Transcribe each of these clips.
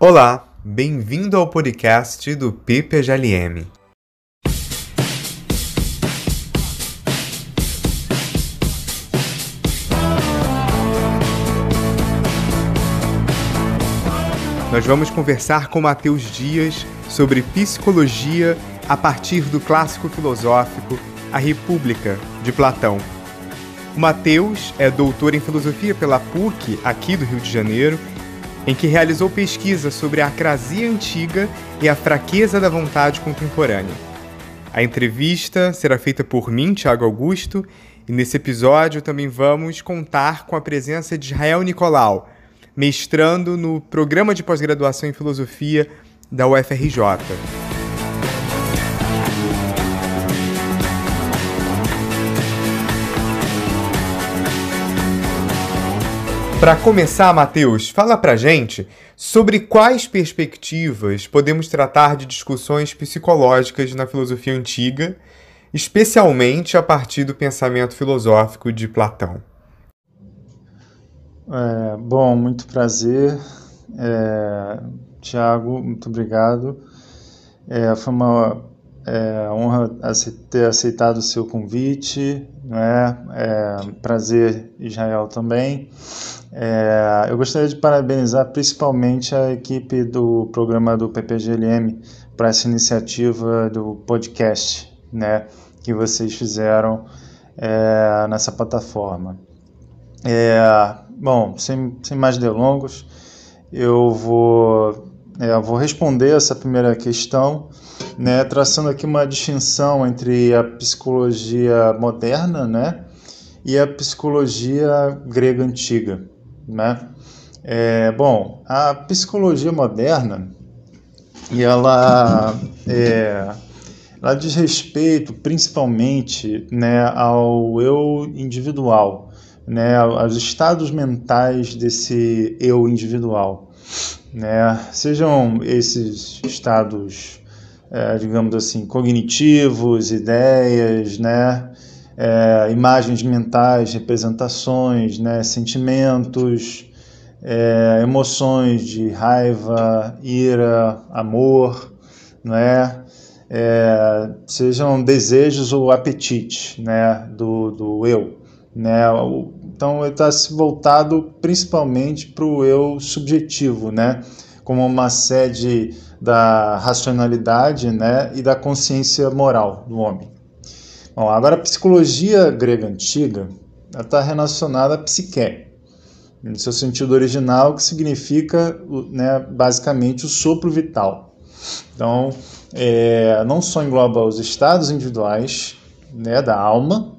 Olá, bem-vindo ao podcast do PPGLM. Nós vamos conversar com Matheus Dias sobre psicologia a partir do clássico filosófico A República, de Platão. O Matheus é doutor em filosofia pela PUC, aqui do Rio de Janeiro, em que realizou pesquisa sobre a acrasia antiga e a fraqueza da vontade contemporânea. A entrevista será feita por mim, Tiago Augusto, e nesse episódio também vamos contar com a presença de Israel Nicolau, mestrando no programa de pós-graduação em filosofia da UFRJ. Para começar, Matheus, fala pra gente sobre quais perspectivas podemos tratar de discussões psicológicas na filosofia antiga, especialmente a partir do pensamento filosófico de Platão. É, bom, muito prazer. É, Tiago, muito obrigado. É, foi uma é, honra ter aceitado o seu convite, né? é, prazer Israel também. É, eu gostaria de parabenizar principalmente a equipe do programa do PPGLM para essa iniciativa do podcast, né, que vocês fizeram é, nessa plataforma. É, bom, sem, sem mais delongas, eu vou, é, vou responder essa primeira questão, né, traçando aqui uma distinção entre a psicologia moderna, né, e a psicologia grega antiga. Né? É, bom, a psicologia moderna e ela, é, ela diz respeito principalmente né, ao eu individual, né, aos estados mentais desse eu individual. Né? Sejam esses estados, é, digamos assim, cognitivos, ideias, né? É, imagens mentais, representações, né, sentimentos, é, emoções de raiva, ira, amor, é? é sejam desejos ou apetites né, do, do eu. Né? Então, está se voltado principalmente para o eu subjetivo, né? como uma sede da racionalidade né? e da consciência moral do homem. Bom, agora a psicologia grega antiga está relacionada à psique, no seu sentido original, que significa né, basicamente o sopro vital. Então, é, não só engloba os estados individuais né, da alma,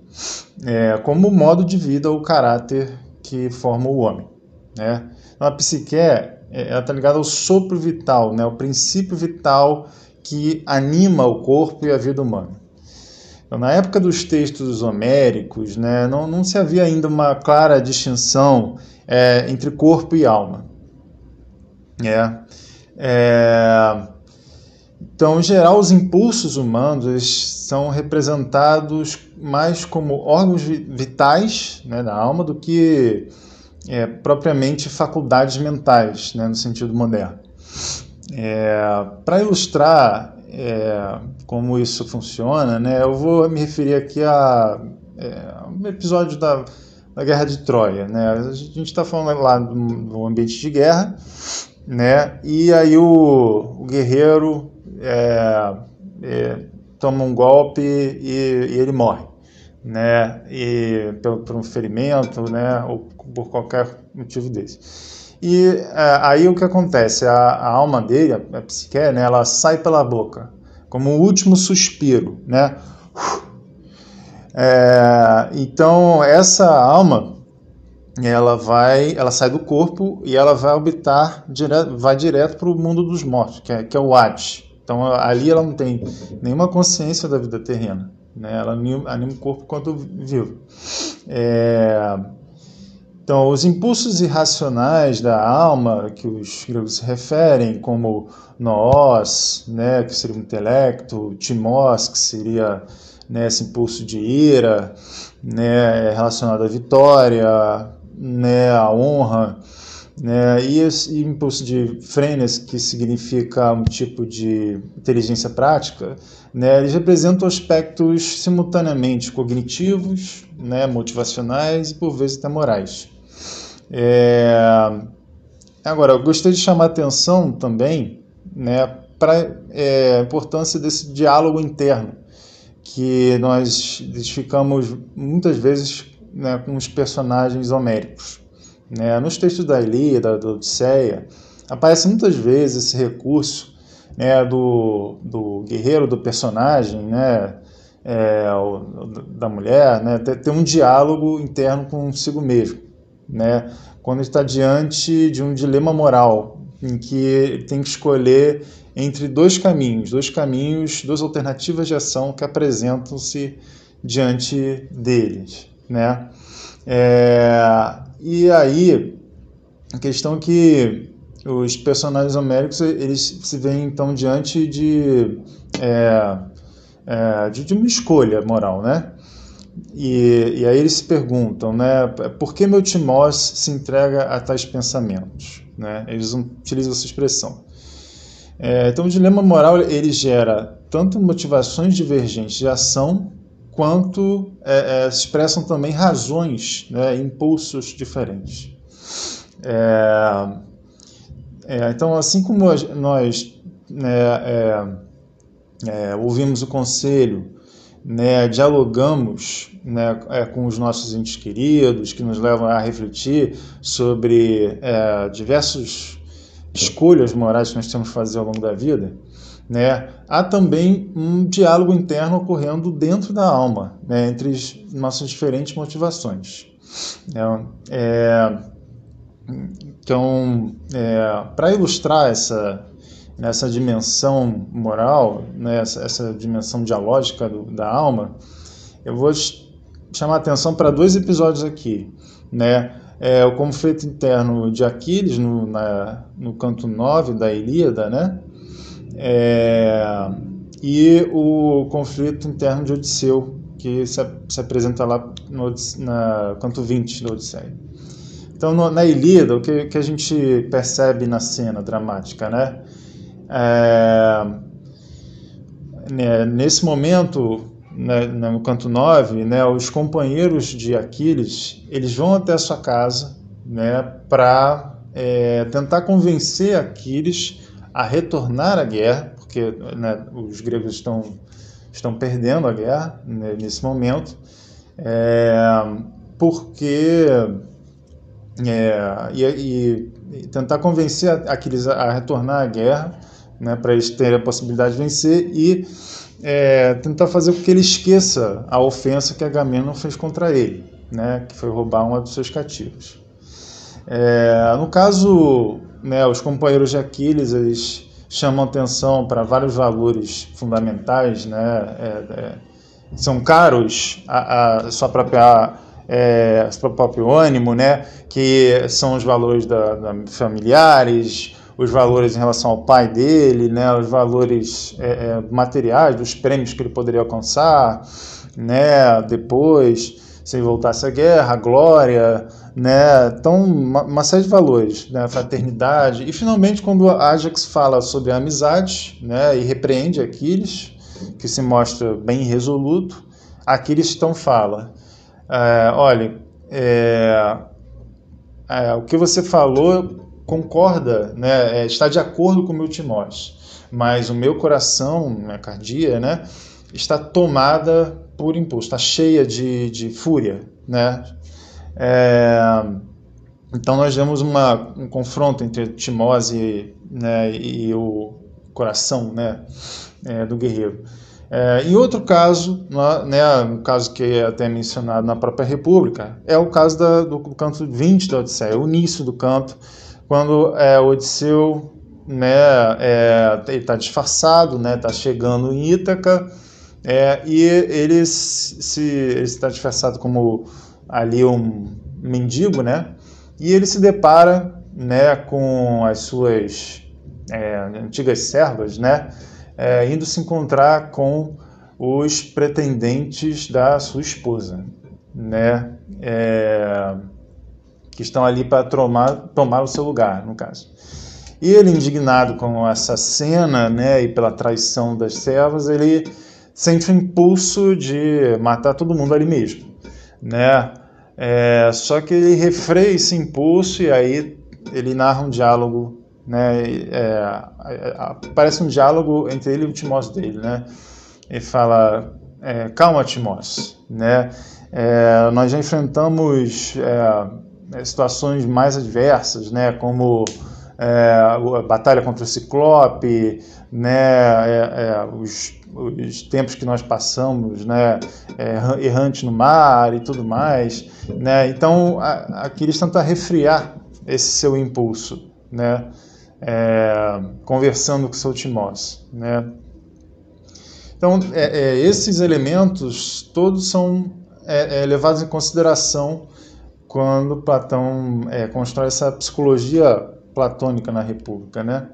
é, como o modo de vida ou caráter que forma o homem. Né? Então, a psique está ligada ao sopro vital, né, o princípio vital que anima o corpo e a vida humana. Então, na época dos textos homéricos, né, não, não se havia ainda uma clara distinção é, entre corpo e alma. É, é, então, em geral, os impulsos humanos são representados mais como órgãos vitais né, da alma do que é, propriamente faculdades mentais, né, no sentido moderno. É, Para ilustrar é, como isso funciona, né, eu vou me referir aqui a é, um episódio da, da Guerra de Troia. Né? A gente está falando lá do, do, ambiente de guerra, né? e aí o, o guerreiro é, é toma um golpe e, e, ele morre. Né? E por, por um ferimento, né? ou por qualquer motivo desse. E é, aí o que acontece? A, a alma dele, a, a psique, né, ela sai pela boca, como um último suspiro, né? É, então essa alma, ela vai, ela sai do corpo e ela vai habitar, direto, vai direto para o mundo dos mortos, que é, que é o Hades. Então ali ela não tem nenhuma consciência da vida terrena, né? Ela anima, anima o corpo quanto vivo. É, então, os impulsos irracionais da alma, que os gregos se referem como nós, né, que seria o intelecto, timós, que seria né, esse impulso de ira, né, relacionado à vitória, né, à honra, Né? E esse impulso de Freitas, que significa um tipo de inteligência prática, né? eles representam aspectos simultaneamente cognitivos, né? motivacionais e por vezes até morais. É... Agora, eu gostaria de chamar atenção também né, para é, a importância desse diálogo interno, que nós identificamos muitas vezes né, com os personagens homéricos. Né? Nos textos da Ilíada, da Odisseia, aparece muitas vezes esse recurso né, do, do guerreiro, do personagem, né, é, da mulher, né, ter, ter, um diálogo interno consigo mesmo. Né, quando está diante de um dilema moral, em que tem que escolher entre dois caminhos, dois caminhos, duas alternativas de ação que apresentam-se diante deles. Né? É, e aí, a questão é que os personagens homéricos eles se veem então diante de, é, é, de, de, uma escolha moral, né? E, e aí eles se perguntam, né? Por que meu Timós se entrega a tais pensamentos? Né? Eles utilizam essa expressão. É, então o dilema moral ele gera tanto motivações divergentes de ação quanto é, é, expressam também razões, né, impulsos diferentes. É, é então, assim como nós né, é, ouvimos o conselho, né, dialogamos né, com os nossos entes queridos, que nos levam a refletir sobre diversas escolhas morais que nós temos que fazer ao longo da vida, né? Há também um diálogo interno ocorrendo dentro da alma, né? entre as nossas diferentes motivações. É, é, então, é, para ilustrar essa, essa dimensão moral, né? essa, dimensão dialógica do, da alma, eu vou chamar a atenção para dois episódios aqui. Né? É, o conflito interno de Aquiles no, na, no canto 9 da Ilíada, né? É, e o conflito interno de Odisseu, que se, se apresenta lá no na canto 20 da Odisseia. Então, no, na Ilíada, o que, que a gente percebe na cena dramática, né? É, né nesse momento, né, no canto 9, né, os companheiros de Aquiles, eles vão até a sua casa né, para é, tentar convencer Aquiles a retornar à guerra, porque né, os gregos estão, estão perdendo a guerra né, nesse momento, é, porque é, e, e, tentar convencer aqueles a retornar à guerra, né, para eles terem a possibilidade de vencer e é, tentar fazer com que ele esqueça a ofensa que Agamenon fez contra ele, né, que foi roubar uma dos seus cativos. É, no caso né, os companheiros de Aquiles eles chamam atenção para vários valores fundamentais, né, é, é, são caros a, a sua própria é, seu próprio ânimo, né, que são os valores da, da, familiares, os valores em relação ao pai dele, né, os valores é, é, materiais dos prêmios que ele poderia alcançar, né, depois se voltasse à guerra, a glória, né? Então, uma, uma, série de valores, né? Fraternidade. E finalmente, quando Ajax fala sobre a amizade, né? E repreende Aquiles, que se mostra bem resoluto, Aquiles então fala: é, olha, é, é, o que você falou concorda, né? É, está de acordo com o meu Timós, mas o meu coração, minha cardia, né? Está tomada por impulso, está cheia de, de fúria, né? É, então nós vemos uma, um confronto entre Timose né, e o coração né, é, do guerreiro. É, em outro caso, né, um caso que é até mencionado na própria República, é o caso da, do, do, canto 20 da Odisseia, o início do canto, quando é, Odisseu né, é, está disfarçado, está né, tá chegando em Ítaca, é, e ele ele está disfarçado como ali um mendigo, né? E ele se depara, né, com as suas é, antigas servas, né, é, indo se encontrar com os pretendentes da sua esposa, né? É, que estão ali para tomar, tomar o seu lugar, no caso. E ele, indignado com essa cena né, e pela traição das servas, ele sente o impulso de matar todo mundo ali mesmo. Né? É, só que ele refreia esse impulso e aí ele narra um diálogo, né? É, parece um diálogo entre ele e o Timóteo dele, né? Ele fala, é, calma Timóteo, né? É, nós já enfrentamos é, situações mais adversas, né? Como é, a batalha contra o Ciclope, né? os os tempos que nós passamos, né, é, errante no mar e tudo mais, né? Então eles tentam refriar esse seu impulso, né? É, conversando com seu Timóteo, né? Então é, é, esses elementos todos são é, é, levados em consideração quando Platão é, constrói essa psicologia platônica na República, né?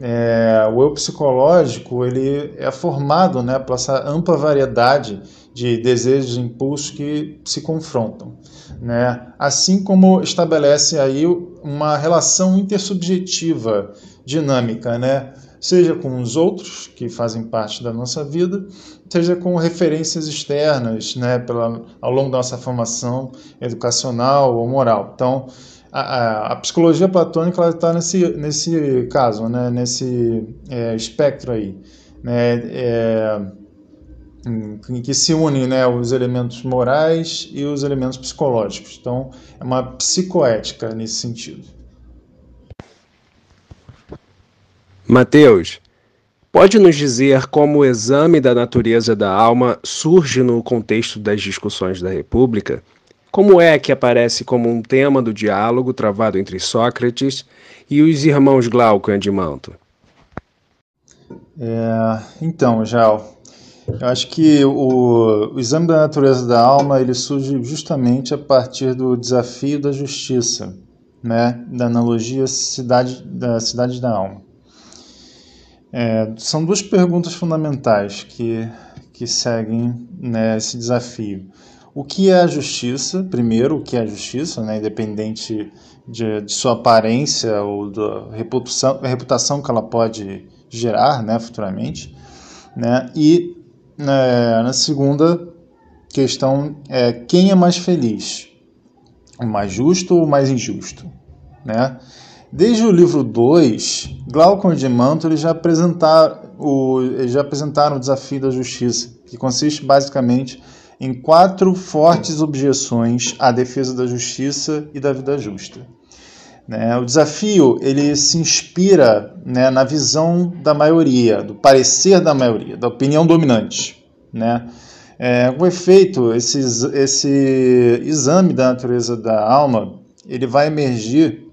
é, o eu psicológico ele é formado né, por essa ampla variedade de desejos e impulsos que se confrontam. Né? Assim como estabelece aí uma relação intersubjetiva dinâmica, né? seja com os outros que fazem parte da nossa vida, seja com referências externas né, pela, ao longo da nossa formação educacional ou moral. Então, a, a, psicologia platônica está nesse, nesse caso, né, nesse é, espectro aí, né, é, em que se unem né, os elementos morais e os elementos psicológicos. Então, é uma psicoética nesse sentido. Mateus, pode nos dizer como o exame da natureza da alma surge no contexto das discussões da República? Como é que aparece como um tema do diálogo travado entre Sócrates e os irmãos Glauco e Andimanto? É, então, Jal, eu acho que o, o, exame da natureza da alma ele surge justamente a partir do desafio da justiça, né, da analogia cidade, da cidade da alma. É, são duas perguntas fundamentais que, que seguem né, esse desafio o que é a justiça, primeiro, o que é a justiça, né, independente de, de sua aparência ou da reputação, reputação que ela pode gerar né, futuramente. Né, e né, na segunda questão é quem é mais feliz, o mais justo ou o mais injusto. Né? Desde o livro 2, Glaucon de Manto já, apresentaram o, já apresentaram o desafio da justiça, que consiste basicamente em quatro fortes objeções à defesa da justiça e da vida justa. Né? O desafio ele se inspira né, na visão da maioria, do parecer da maioria, da opinião dominante. Né? É, com efeito, esse, esse exame da natureza da alma ele vai emergir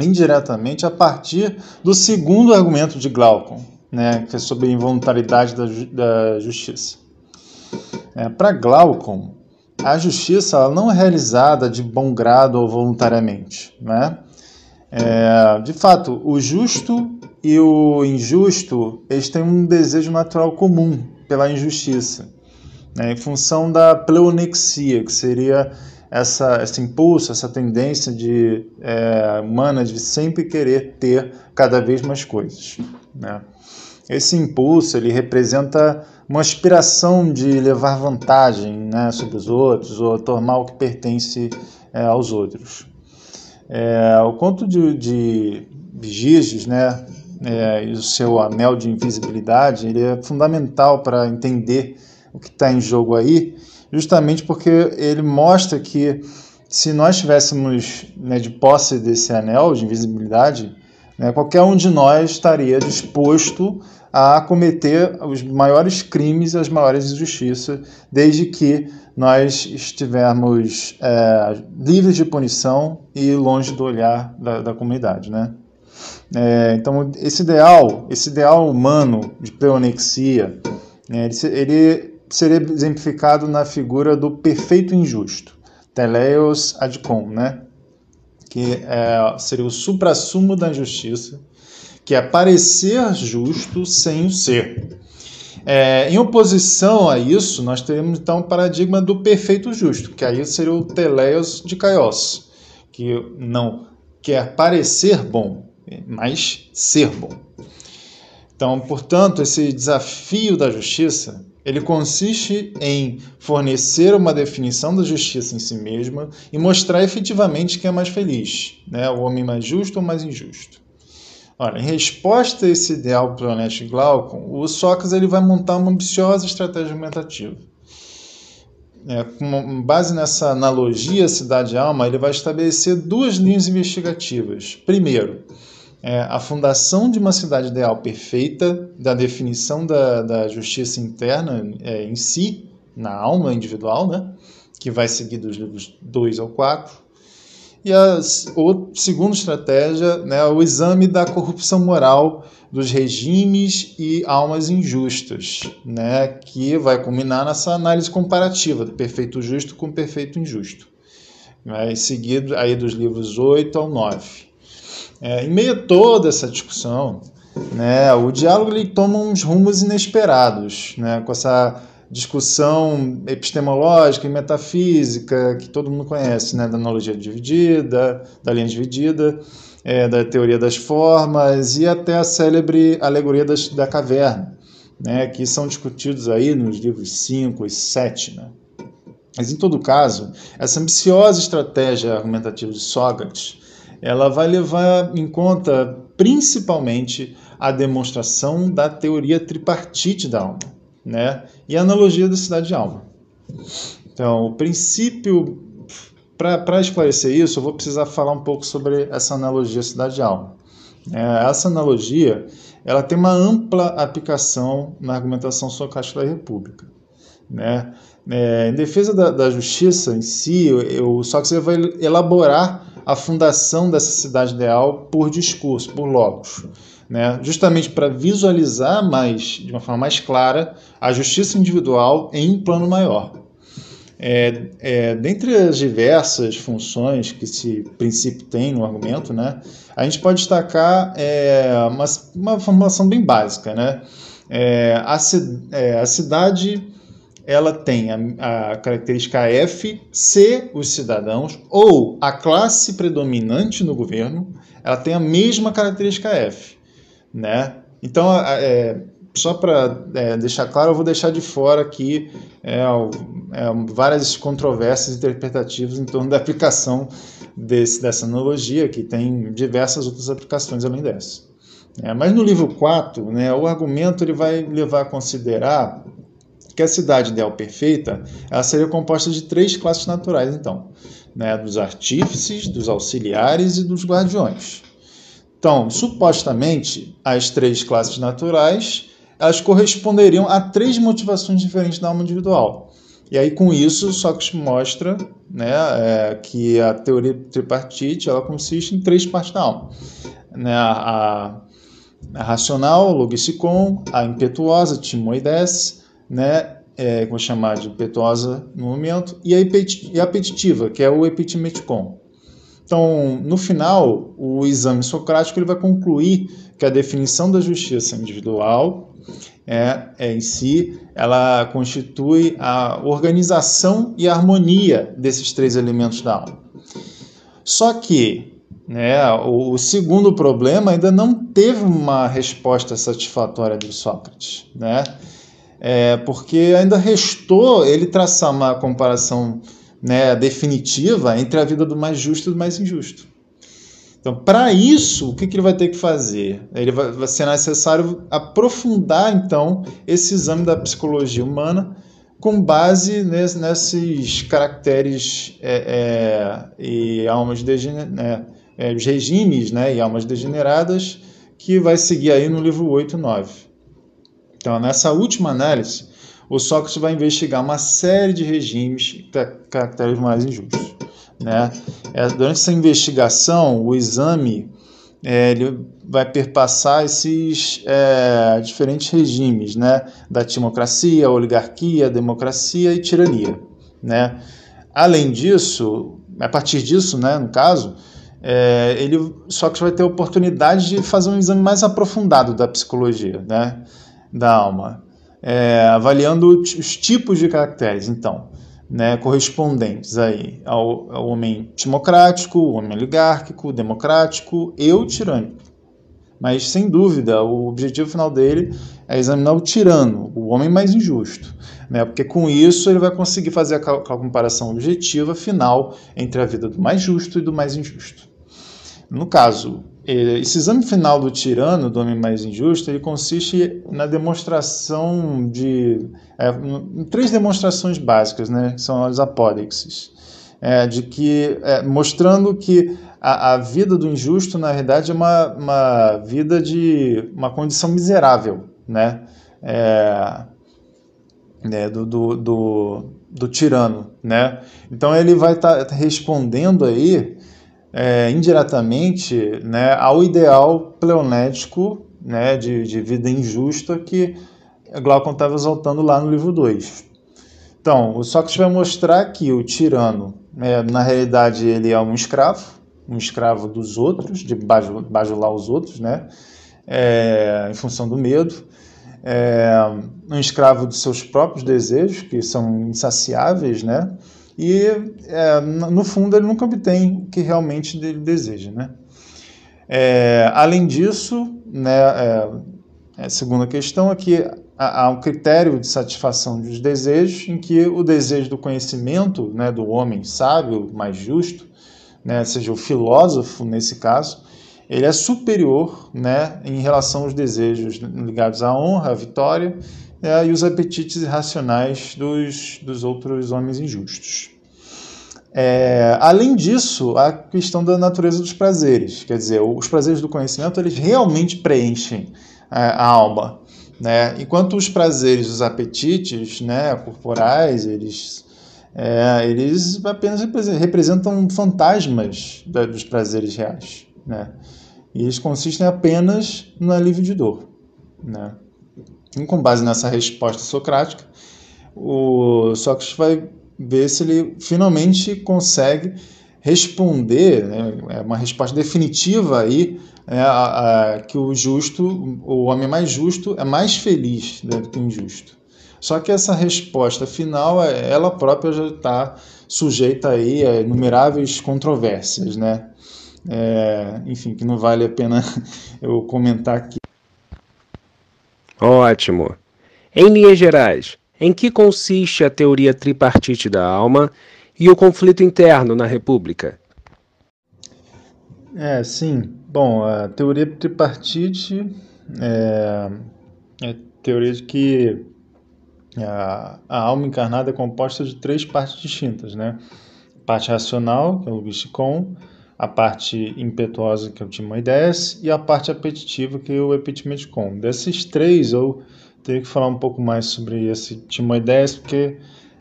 indiretamente a partir do segundo argumento de Glaucon, né, que é sobre a involuntariedade da, da justiça. É, Para Glaucon, a justiça não é realizada de bom grado ou voluntariamente. Né? É, de fato, o justo e o injusto eles têm um desejo natural comum pela injustiça, né? em função da pleonexia, que seria essa, esse impulso, essa tendência de, é, humana de sempre querer ter cada vez mais coisas. Né? Esse impulso ele representa uma aspiração de levar vantagem né, sobre os outros ou tomar o que pertence é, aos outros. É, o conto de, de Giges, né, é, e o seu anel de invisibilidade, ele é fundamental para entender o que está em jogo aí, justamente porque ele mostra que se nós tivéssemos né, de posse desse anel de invisibilidade, né, qualquer um de nós estaria disposto a cometer os maiores crimes e as maiores injustiças, desde que nós estivermos é, livres de punição e longe do olhar da, da comunidade, né? É, então esse ideal, esse ideal humano de pleonexia, né, ele, ele seria exemplificado na figura do perfeito injusto, teleios adcon, né? que é, seria o suprassumo da justiça, que é parecer justo sem o ser. É, em oposição a isso, nós teremos então o paradigma do perfeito justo, que aí seria o teleios de Kaios, que não quer parecer bom, mas ser bom. Então, portanto, esse desafio da justiça, ele consiste em fornecer uma definição da justiça em si mesma e mostrar efetivamente quem é mais feliz, né? o homem mais justo ou mais injusto. Ora, em resposta a esse ideal para o Glaucon, o Sócrates ele vai montar uma ambiciosa estratégia argumentativa. É, com base nessa analogia cidade-alma, ele vai estabelecer duas linhas investigativas. Primeiro, é, a fundação de uma cidade ideal perfeita, da definição da, da justiça interna é, em si, na alma individual, né? que vai seguir dos livros 2 ao 4. E a o, segunda estratégia, né, o exame da corrupção moral dos regimes e almas injustas, né, que vai culminar nessa análise comparativa do perfeito justo com perfeito injusto. Vai seguido aí dos livros 8 ao 9. É, em meio a toda essa discussão, né, o diálogo ele toma uns rumos inesperados, né, com essa discussão epistemológica e metafísica que todo mundo conhece, né, da analogia dividida, da linha dividida, é, da teoria das formas e até a célebre alegoria das, da caverna, né, que são discutidos aí nos livros 5 e 7. Né. Mas, em todo caso, essa ambiciosa estratégia argumentativa de Sócrates ela vai levar em conta principalmente a demonstração da teoria tripartite da alma, né? E a analogia da cidade de alma. Então, o princípio para esclarecer isso, eu vou precisar falar um pouco sobre essa analogia cidade de alma. É, essa analogia, ela tem uma ampla aplicação na argumentação socrática da República, né? É, em defesa da, da, justiça em si, o Sócrates vai elaborar a fundação dessa cidade ideal por discurso, por logos. Né? Justamente para visualizar mais, de uma forma mais clara, a justiça individual em plano maior. É, é, dentre as diversas funções que esse princípio tem no argumento, né, a gente pode destacar é, uma, uma formulação bem básica. Né? É, a, é, a cidade ela tem a, a, característica F, C, os cidadãos, ou a classe predominante no governo, ela tem a mesma característica F. Né? Então, é, só para é, deixar claro, eu vou deixar de fora aqui é, é, várias controvérsias interpretativas em torno da aplicação desse, dessa analogia, que tem diversas outras aplicações além dessa. É, mas no livro 4, né, o argumento ele vai levar a considerar que a cidade ideal perfeita ela seria composta de três classes naturais, então, né, dos artífices, dos auxiliares e dos guardiões. Então, supostamente, as três classes naturais elas corresponderiam a três motivações diferentes da alma individual. E aí, com isso, Sócrates mostra né, é, que a teoria tripartite ela consiste em três partes da alma. Né, a, a racional, logisticon, a impetuosa, timoides, né, é, vou chamar de impetuosa no momento, e a, e a apetitiva, que é o epitimeticon. Então, no final, o exame socrático ele vai concluir que a definição da justiça individual é, é, em si, ela constitui a organização e a harmonia desses três elementos da alma. Só que né, o segundo problema ainda não teve uma resposta satisfatória de Sócrates. Né? É, porque ainda restou ele traçar uma comparação né, definitiva entre a vida do mais justo e do mais injusto. Então, para isso, o que, que, ele vai ter que fazer? Ele vai, vai, ser necessário aprofundar, então, esse exame da psicologia humana com base nesse, nesses caracteres é, é, e almas né, é, regimes né, e almas degeneradas que vai seguir aí no livro 8 e 9. Então, nessa última análise, o Sócrates vai investigar uma série de regimes caracteres mais injustos. Né? É, durante essa investigação, o exame é, ele vai perpassar esses é, diferentes regimes, né? da timocracia, oligarquia, democracia e tirania. Né? Além disso, a partir disso, né, no caso, é, ele Sócrates vai ter a oportunidade de fazer um exame mais aprofundado da psicologia, né? Da alma, é, avaliando os tipos de caracteres. Então, né, correspondentes aí ao, ao homem timocrático, homem oligárquico, democrático e o tirânico. Mas, sem dúvida, o objetivo final dele é examinar o tirano, o homem mais injusto. Né? Porque com isso ele vai conseguir fazer a comparação objetiva final entre a vida do mais justo e do mais injusto. No caso, esse exame final do tirano, do homem mais injusto, ele consiste na demonstração de. É, três demonstrações básicas, né, que são as apódexes. É, de que, é, mostrando que a, a, vida do injusto, na verdade, é uma, uma vida de uma condição miserável, né? É, né do, do, do, do, tirano, né? Então ele vai estar tá respondendo aí é, indiretamente né, ao ideal pleonético né, de, de vida injusta que Glaucon estava exaltando lá no livro 2. Então, o Sócrates vai mostrar que o tirano, é, na realidade, ele é um escravo, um escravo dos outros, de bajular os outros, né? É, em função do medo. É, um escravo dos seus próprios desejos, que são insaciáveis, né? E, é, no fundo, ele nunca obtém o que realmente ele deseja, né? É, além disso, né, é, a é, segunda questão é que há um critério de satisfação dos desejos, em que o desejo do conhecimento né, do homem sábio, mais justo, né, seja o filósofo nesse caso, ele é superior né, em relação aos desejos ligados à honra, à vitória é, e os apetites irracionais dos, dos outros homens injustos. É, além disso, a questão da natureza dos prazeres, quer dizer, os prazeres do conhecimento eles realmente preenchem a, a alma, né? Enquanto os prazeres, os apetites, né, corporais, eles é, eles apenas representam fantasmas dos prazeres reais, né? E eles consistem apenas no alívio de dor, né? E com base nessa resposta socrática, o Sócrates vai ver se ele finalmente consegue responder, né, é uma resposta definitiva aí, é, a, a, que o justo, o homem mais justo, é mais feliz do que o injusto. Só que essa resposta final, é, ela própria já está sujeita aí a inumeráveis controvérsias, né? É, enfim, que não vale a pena eu comentar aqui. Ótimo. Em linhas gerais, em que consiste a teoria tripartite da alma e o conflito interno na República? É, sim. Bom, a teoria tripartite é, é a teoria de que a, a alma encarnada é composta de três partes distintas, né? Parte racional, que é o logicon, a parte impetuosa, que é o timoides, e a parte apetitiva, que é o epitimedicon. Desses três, eu teria que falar um pouco mais sobre esse timoides, porque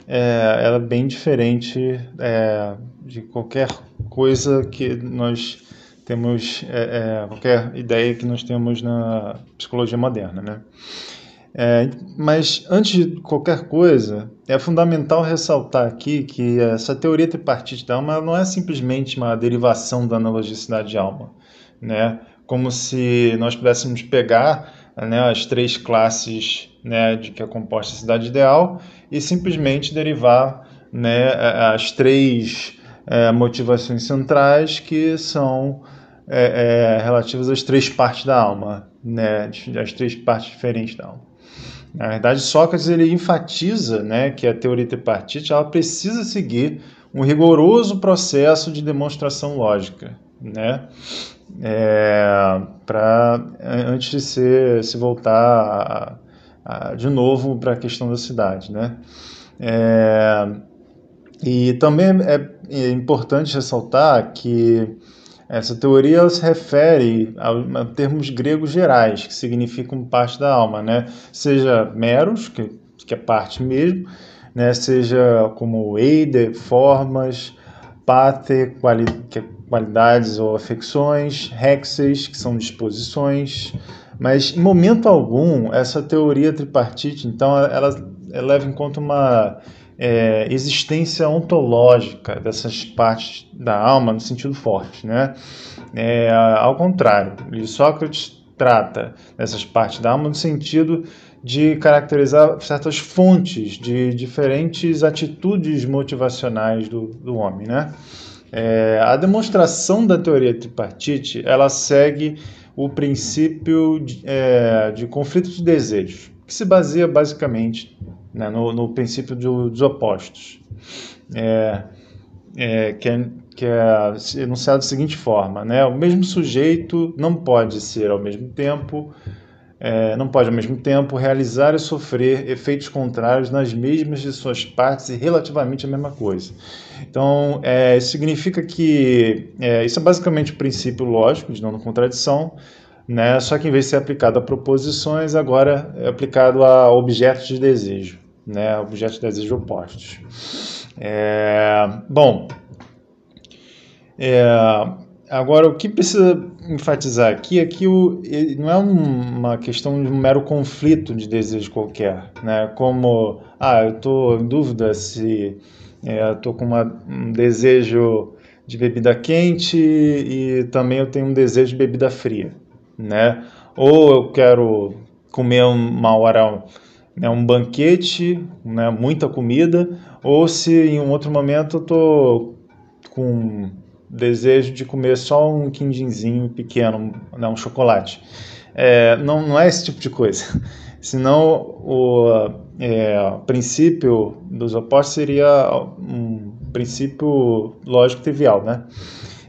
é, ela é bem diferente é, de qualquer coisa que nós temos, é, é qualquer ideia que nós temos na psicologia moderna, né? É, mas antes de qualquer coisa, é fundamental ressaltar aqui que essa teoria tripartite da alma não é simplesmente uma derivação da analogicidade de alma, né? Como se nós pudéssemos pegar né, as três classes né, de que é composta a cidade ideal e simplesmente derivar né, as três é, motivações centrais que são é, é, relativas às três partes da alma, né, as três partes diferentes da alma. Na verdade, Sócrates ele enfatiza né, que a teoria tripartite ela precisa seguir um rigoroso processo de demonstração lógica, né? É, para antes de ser, se voltar a, a, de novo para a questão da cidade, né? É, e também é, é importante ressaltar que essa teoria se refere a, termos gregos gerais, que significam parte da alma, né? Seja meros, que, que é parte mesmo, né? seja como eide, formas, pate, quali, que é qualidades ou afecções, hexes, que são disposições, mas em momento algum essa teoria tripartite, então, ela, ela leva em conta uma é, existência ontológica dessas partes da alma no sentido forte, né? É, ao contrário, Sócrates trata dessas partes da alma no sentido de caracterizar certas fontes de diferentes atitudes motivacionais do, do homem, né? É, a demonstração da teoria tripartite ela segue o princípio de, é, de conflito de desejos, que se baseia basicamente né, no, no, princípio do, dos opostos, é, é, que, é, que é enunciado da seguinte forma: né, o mesmo sujeito não pode ser ao mesmo tempo é, não pode ao mesmo tempo realizar e sofrer efeitos contrários nas mesmas de suas partes e relativamente a mesma coisa. Então, é, isso significa que é, isso é basicamente o princípio lógico de não contradição, né? só que em vez de ser aplicado a proposições, agora é aplicado a objetos de desejo, né? objetos de desejo opostos. É, bom, é, agora o que precisa enfatizar aqui é que o, não é uma questão de um mero conflito de desejo qualquer, né? como, ah, eu estou em dúvida se é, estou com uma, um desejo de bebida quente e também eu tenho um desejo de bebida fria, né? Ou eu quero comer uma hora né, um banquete, né, muita comida, ou se em um outro momento eu tô com desejo de comer só um quindinzinho pequeno, né, um chocolate. É, não, não é esse tipo de coisa. Senão o é, princípio dos opostos seria um princípio lógico trivial, né?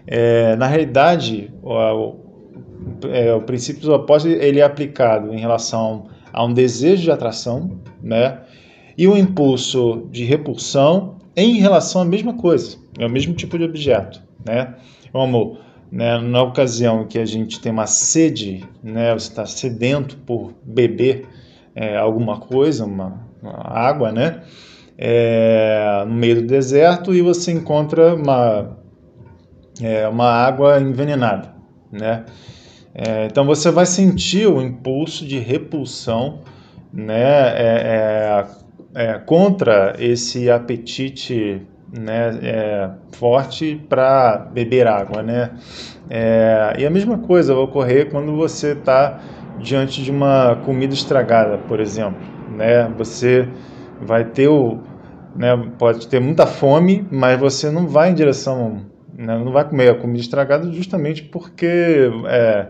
É, na realidade, o, o, é, o princípio dos opostos ele é aplicado em relação a um desejo de atração, né? E o um impulso de repulsão em relação à mesma coisa, é o mesmo tipo de objeto, né? Como né, na ocasião que a gente tem uma sede, né? Você está sedento por beber é, alguma coisa, uma, uma água, né? É, no meio do deserto e você encontra uma, é, uma água envenenada, né? É, então você vai sentir o impulso de repulsão, né? É, é, é, contra esse apetite né, forte para beber água, né? e a mesma coisa vai ocorrer quando você está diante de uma comida estragada, por exemplo, né? Você vai ter o, né, pode ter muita fome, mas você não vai em direção, né, não vai comer a comida estragada justamente porque é,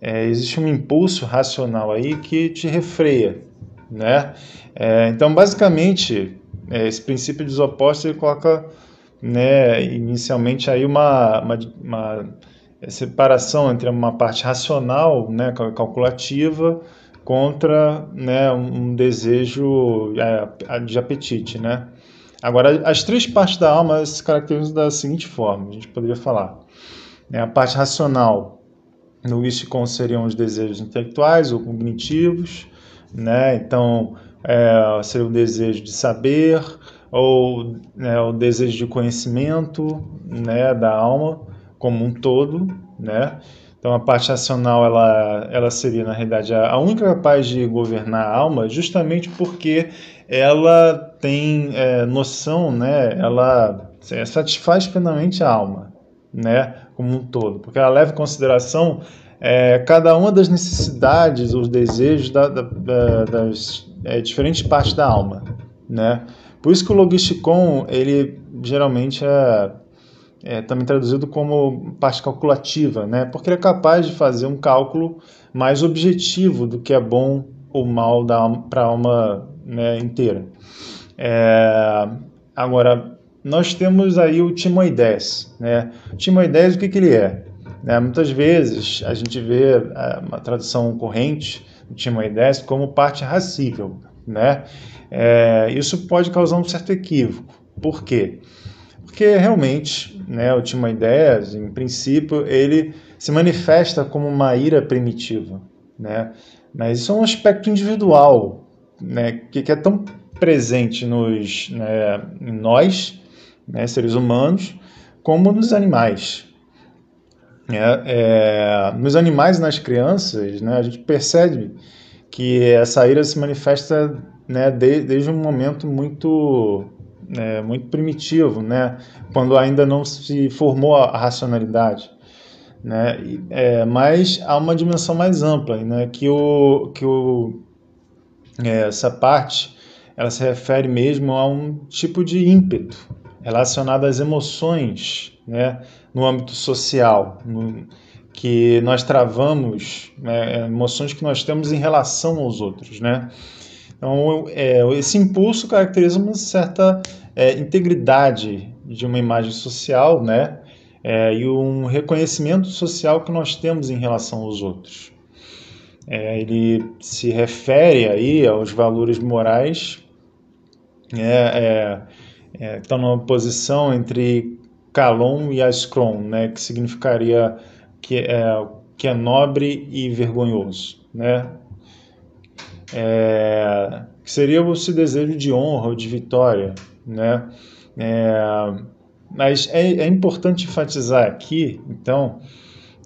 é, existe um impulso racional aí que te refreia, né? É, então, basicamente, é, esse princípio dos opostos ele coloca, né, inicialmente aí uma, uma, uma separação entre uma parte racional, né, calculativa, contra né, um desejo é, de apetite, né? Agora, as três partes da alma se caracterizam da seguinte forma, a gente poderia falar. Né, a parte racional, no Ishikon seriam os desejos intelectuais ou cognitivos, né? Então, é, seria o desejo de saber ou né, o desejo de conhecimento né, da alma como um todo, né? Então a parte racional ela, ela seria na realidade a única capaz de governar a alma, justamente porque ela tem é, noção, né? Ela é, satisfaz plenamente a alma, né? Como um todo, porque ela leva em consideração é, cada uma das necessidades, os desejos da, da, da, das é, diferentes partes da alma, né? Por isso que o logisticon ele geralmente é é, também traduzido como parte calculativa, né? porque ele é capaz de fazer um cálculo mais objetivo do que é bom ou mal para a alma né, inteira. É, agora, nós temos aí o timoides. Né? O timoides, o que, que ele é? é? Muitas vezes a gente vê é, uma tradução corrente do timoides como parte racível. Né? É, isso pode causar um certo equívoco. Por quê? Porque realmente, né, uma ideia, em princípio, ele se manifesta como uma ira primitiva, né? Mas isso é um aspecto individual, né, que, que é tão presente nos, né, em nós, né, seres humanos, como nos animais. É, é, nos animais e nas crianças, né, a gente percebe que essa ira se manifesta né, de, desde um momento muito é, muito primitivo, né? quando ainda não se formou a racionalidade. né? É, mas há uma dimensão mais ampla, né? Que o que o é, essa parte ela se refere mesmo a um tipo de ímpeto relacionado às emoções, né? No âmbito social, no, que nós travamos, né? emoções que nós temos em relação aos outros, né? Então, é, esse impulso caracteriza uma certa é, integridade de uma imagem social, né? É, e um reconhecimento social que nós temos em relação aos outros. É, ele se refere aí aos valores morais, é, é, é estão numa posição entre Calon e Ascron, né? Que significaria que é, que é nobre e vergonhoso, né? É, que seria esse desejo de honra ou de vitória, né? É, mas é, é importante enfatizar aqui, então,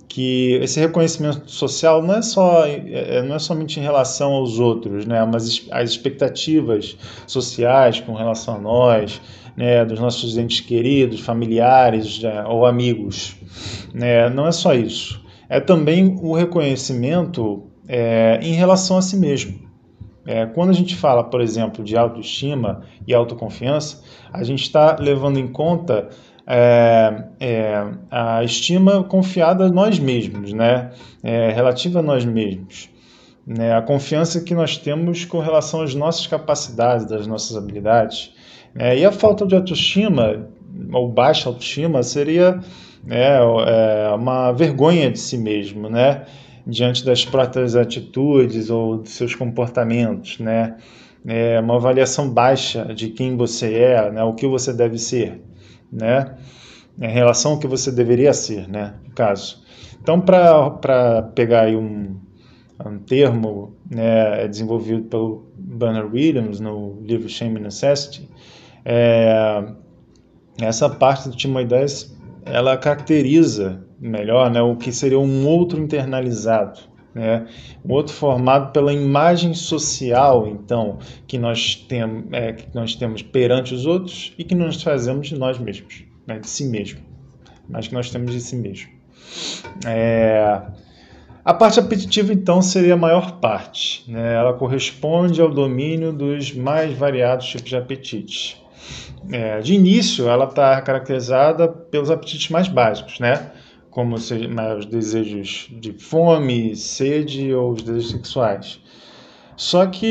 que esse reconhecimento social não é só é, é, não é somente em relação aos outros, né, mas as expectativas sociais com relação a nós, né, dos nossos entes queridos, familiares né, ou amigos, né, não é só isso. É também o reconhecimento é, em relação a si mesmo. É, quando a gente fala, por exemplo, de autoestima e autoconfiança, a gente está levando em conta é, é, a estima confiada a nós mesmos, né? É, relativa a nós mesmos. Né? A confiança que nós temos com relação às nossas capacidades, das nossas habilidades. Né? E a falta de autoestima, ou baixa autoestima, seria né, é, uma vergonha de si mesmo, né? diante das próprias atitudes ou de seus comportamentos, né? É uma avaliação baixa de quem você é, né? O que você deve ser, né? Em relação ao que você deveria ser, né? No caso. Então, para pegar aí um, um termo né, desenvolvido pelo Bernard Williams no livro Shame and Necessity, é, essa parte do timoidez ela caracteriza melhor, né, o que seria um outro internalizado, né, um outro formado pela imagem social, então, que nós, tem, é, que nós temos perante os outros e que nós fazemos de nós mesmos, né, de si mesmo, mas que nós temos de si mesmo. É, a parte apetitiva, então, seria a maior parte. Né? Ela corresponde ao domínio dos mais variados tipos de apetites. É, de início, ela está caracterizada pelos apetites mais básicos, né? como os desejos de fome, sede ou os desejos sexuais. Só que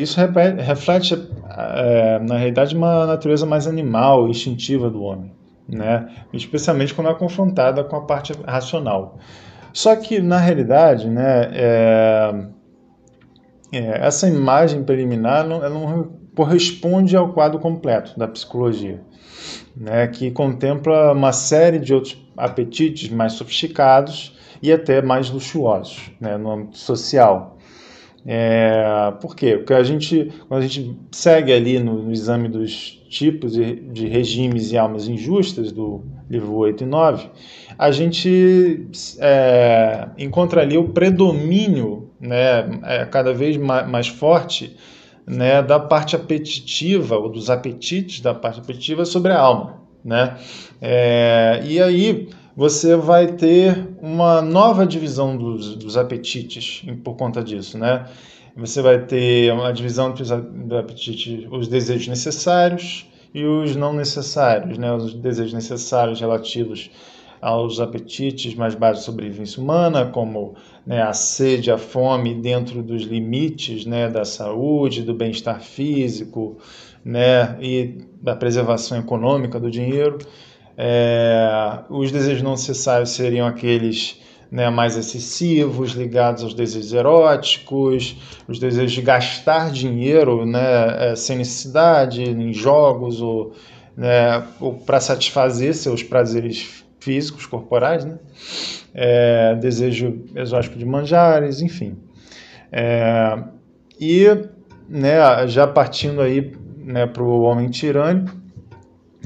isso reflete, é, na realidade, uma natureza mais animal, instintiva do homem, né? especialmente quando é confrontada com a parte racional. Só que, na realidade, né, é, é, essa imagem preliminar não, não corresponde ao quadro completo da psicologia, né, que contempla uma série de outros apetites mais sofisticados e até mais luxuosos né, no âmbito social. É, por quê? Porque a gente, quando a gente segue ali no, no exame dos tipos de, de, regimes e almas injustas do livro 8 e 9, a gente é, encontra ali o predomínio né, é, cada vez mais, mais forte né, da parte apetitiva, ou dos apetites da parte apetitiva sobre a alma. Né? É, e aí você vai ter uma nova divisão dos, dos apetites por conta disso. Né? Você vai ter uma divisão do apetite, os desejos necessários e os não necessários, né? os desejos necessários relativos aos apetites mais baixos de sobrevivência humana, como né, a sede, a fome, dentro dos limites né, da saúde, do bem-estar físico né, e da preservação econômica do dinheiro. É, os desejos não necessários seriam aqueles né, mais excessivos, ligados aos desejos eróticos, os desejos de gastar dinheiro né, é, sem necessidade, em jogos ou, né, ou para satisfazer seus prazeres físicos, corporais, né? É, desejo exótico de manjares, enfim. É, e né, já partindo aí né, para o homem tirânico,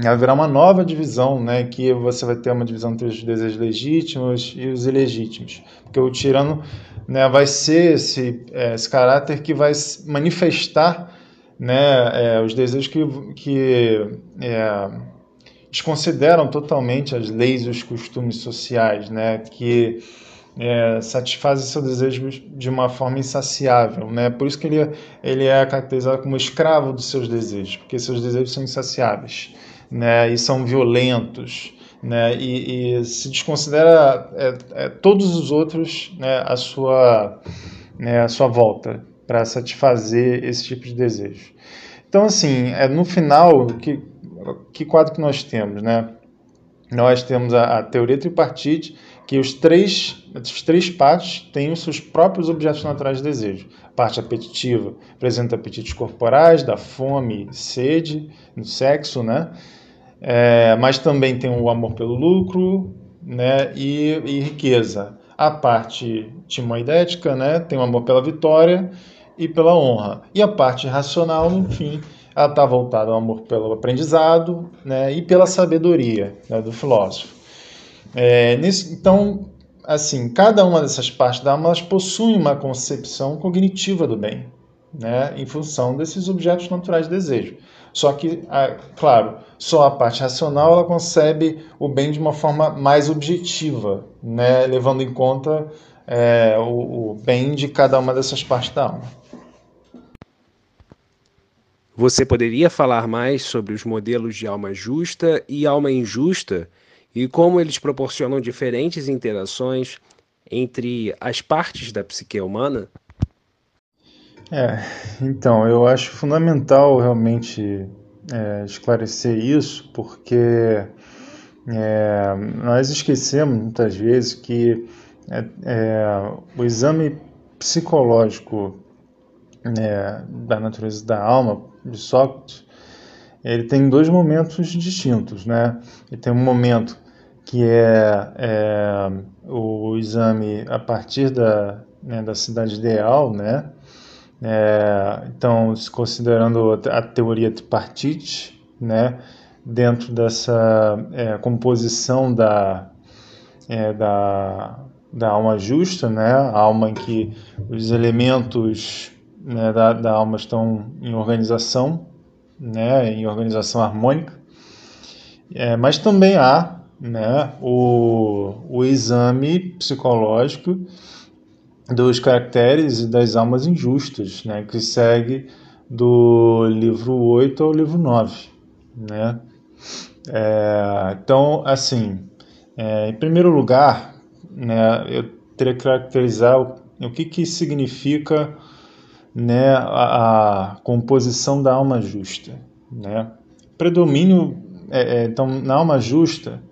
haverá uma nova divisão, né, que você vai ter uma divisão entre os desejos legítimos e os ilegítimos, porque o tirano né, vai ser esse, é, esse caráter que vai manifestar né, é, os desejos que, que é, desconsideram totalmente as leis e os costumes sociais, né? Que é, satisfazem seu desejo de uma forma insaciável, né? Por isso que ele, ele é caracterizado como escravo dos seus desejos, porque seus desejos são insaciáveis, né? E são violentos, né? E, e se desconsidera é, é, todos os outros, né? A sua, né? A sua volta para satisfazer esse tipo de desejo. Então, assim, é, no final, que, que quadro que nós temos, né? Nós temos a, a teoria tripartite, que os três, as três partes têm os seus próprios objetos naturais de desejo. Parte apetitiva apresenta apetites corporais, da fome, sede, no sexo, né? É, mas também tem o amor pelo lucro, né? E, e riqueza. A parte timoidética, né? Tem o amor pela vitória e pela honra. E a parte racional, no fim, ela está voltada ao amor pelo aprendizado né, e pela sabedoria né, do filósofo. É, então, assim, cada uma dessas partes da alma possui uma concepção cognitiva do bem, né, em função desses objetos naturais de desejo. Só que, claro, só a parte racional ela concebe o bem de uma forma mais objetiva, né, levando em conta é, o, o bem de cada uma dessas partes da alma. Você poderia falar mais sobre os modelos de alma justa e alma injusta e como eles proporcionam diferentes interações entre as partes da psique humana? É, então, eu acho fundamental realmente é, esclarecer isso, porque é, nós esquecemos muitas vezes que é, é o exame psicológico é, da natureza da alma de Sócrates, ele tem dois momentos distintos, né? Ele tem um momento que é, é o exame a partir da, né, da cidade ideal, né? É, então, considerando a teoria tripartite, né? Dentro dessa é, composição da, é, da, da alma justa, né? A alma em que os elementos né, da, da alma estão em organização, né, em organização harmônica, é, mas também há né, o, o exame psicológico dos caracteres e das almas injustas, né, que segue do livro 8 ao livro 9. Né? É, então, assim, é, em primeiro lugar, né, eu teria que caracterizar o, o que, que significa né, a, a composição da alma justa. Né? Predomínio, é, é, então, na alma justa,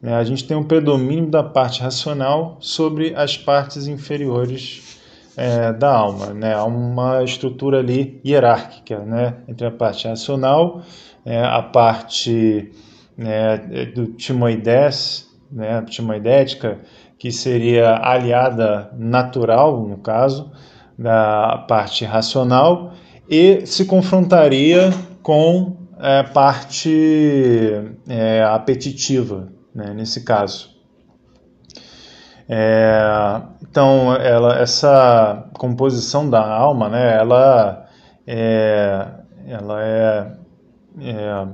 né, a gente tem um predomínio da parte racional sobre as partes inferiores é, da alma. Né? Há uma estrutura ali hierárquica né, entre a parte racional, é, a parte né, do timoides, né, timoidética, que seria aliada natural, no caso, da parte racional e se confrontaria com a é, parte é, apetitiva, né, nesse caso. É, então, ela, essa composição da alma, né, ela é, ela é, é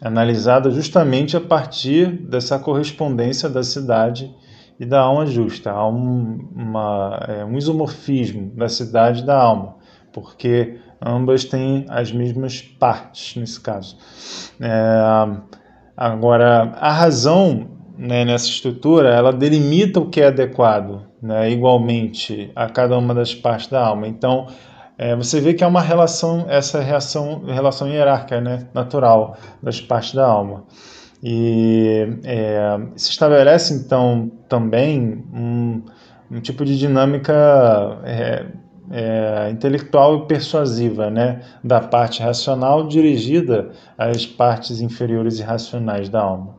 analisada justamente a partir dessa correspondência da cidade e da alma justa. Há um, uma, é, um isomorfismo da cidade e da alma, porque ambas têm as mesmas partes nesse caso. É, agora, a razão né, nessa estrutura, ela delimita o que é adequado, né, igualmente a cada uma das partes da alma. Então, é, você vê que há uma relação, essa reação, relação hierárquica, né, natural das partes da alma. E é, se estabelece então também um, um tipo de dinâmica é, é, intelectual e persuasiva, né, da parte racional dirigida às partes inferiores e racionais da alma,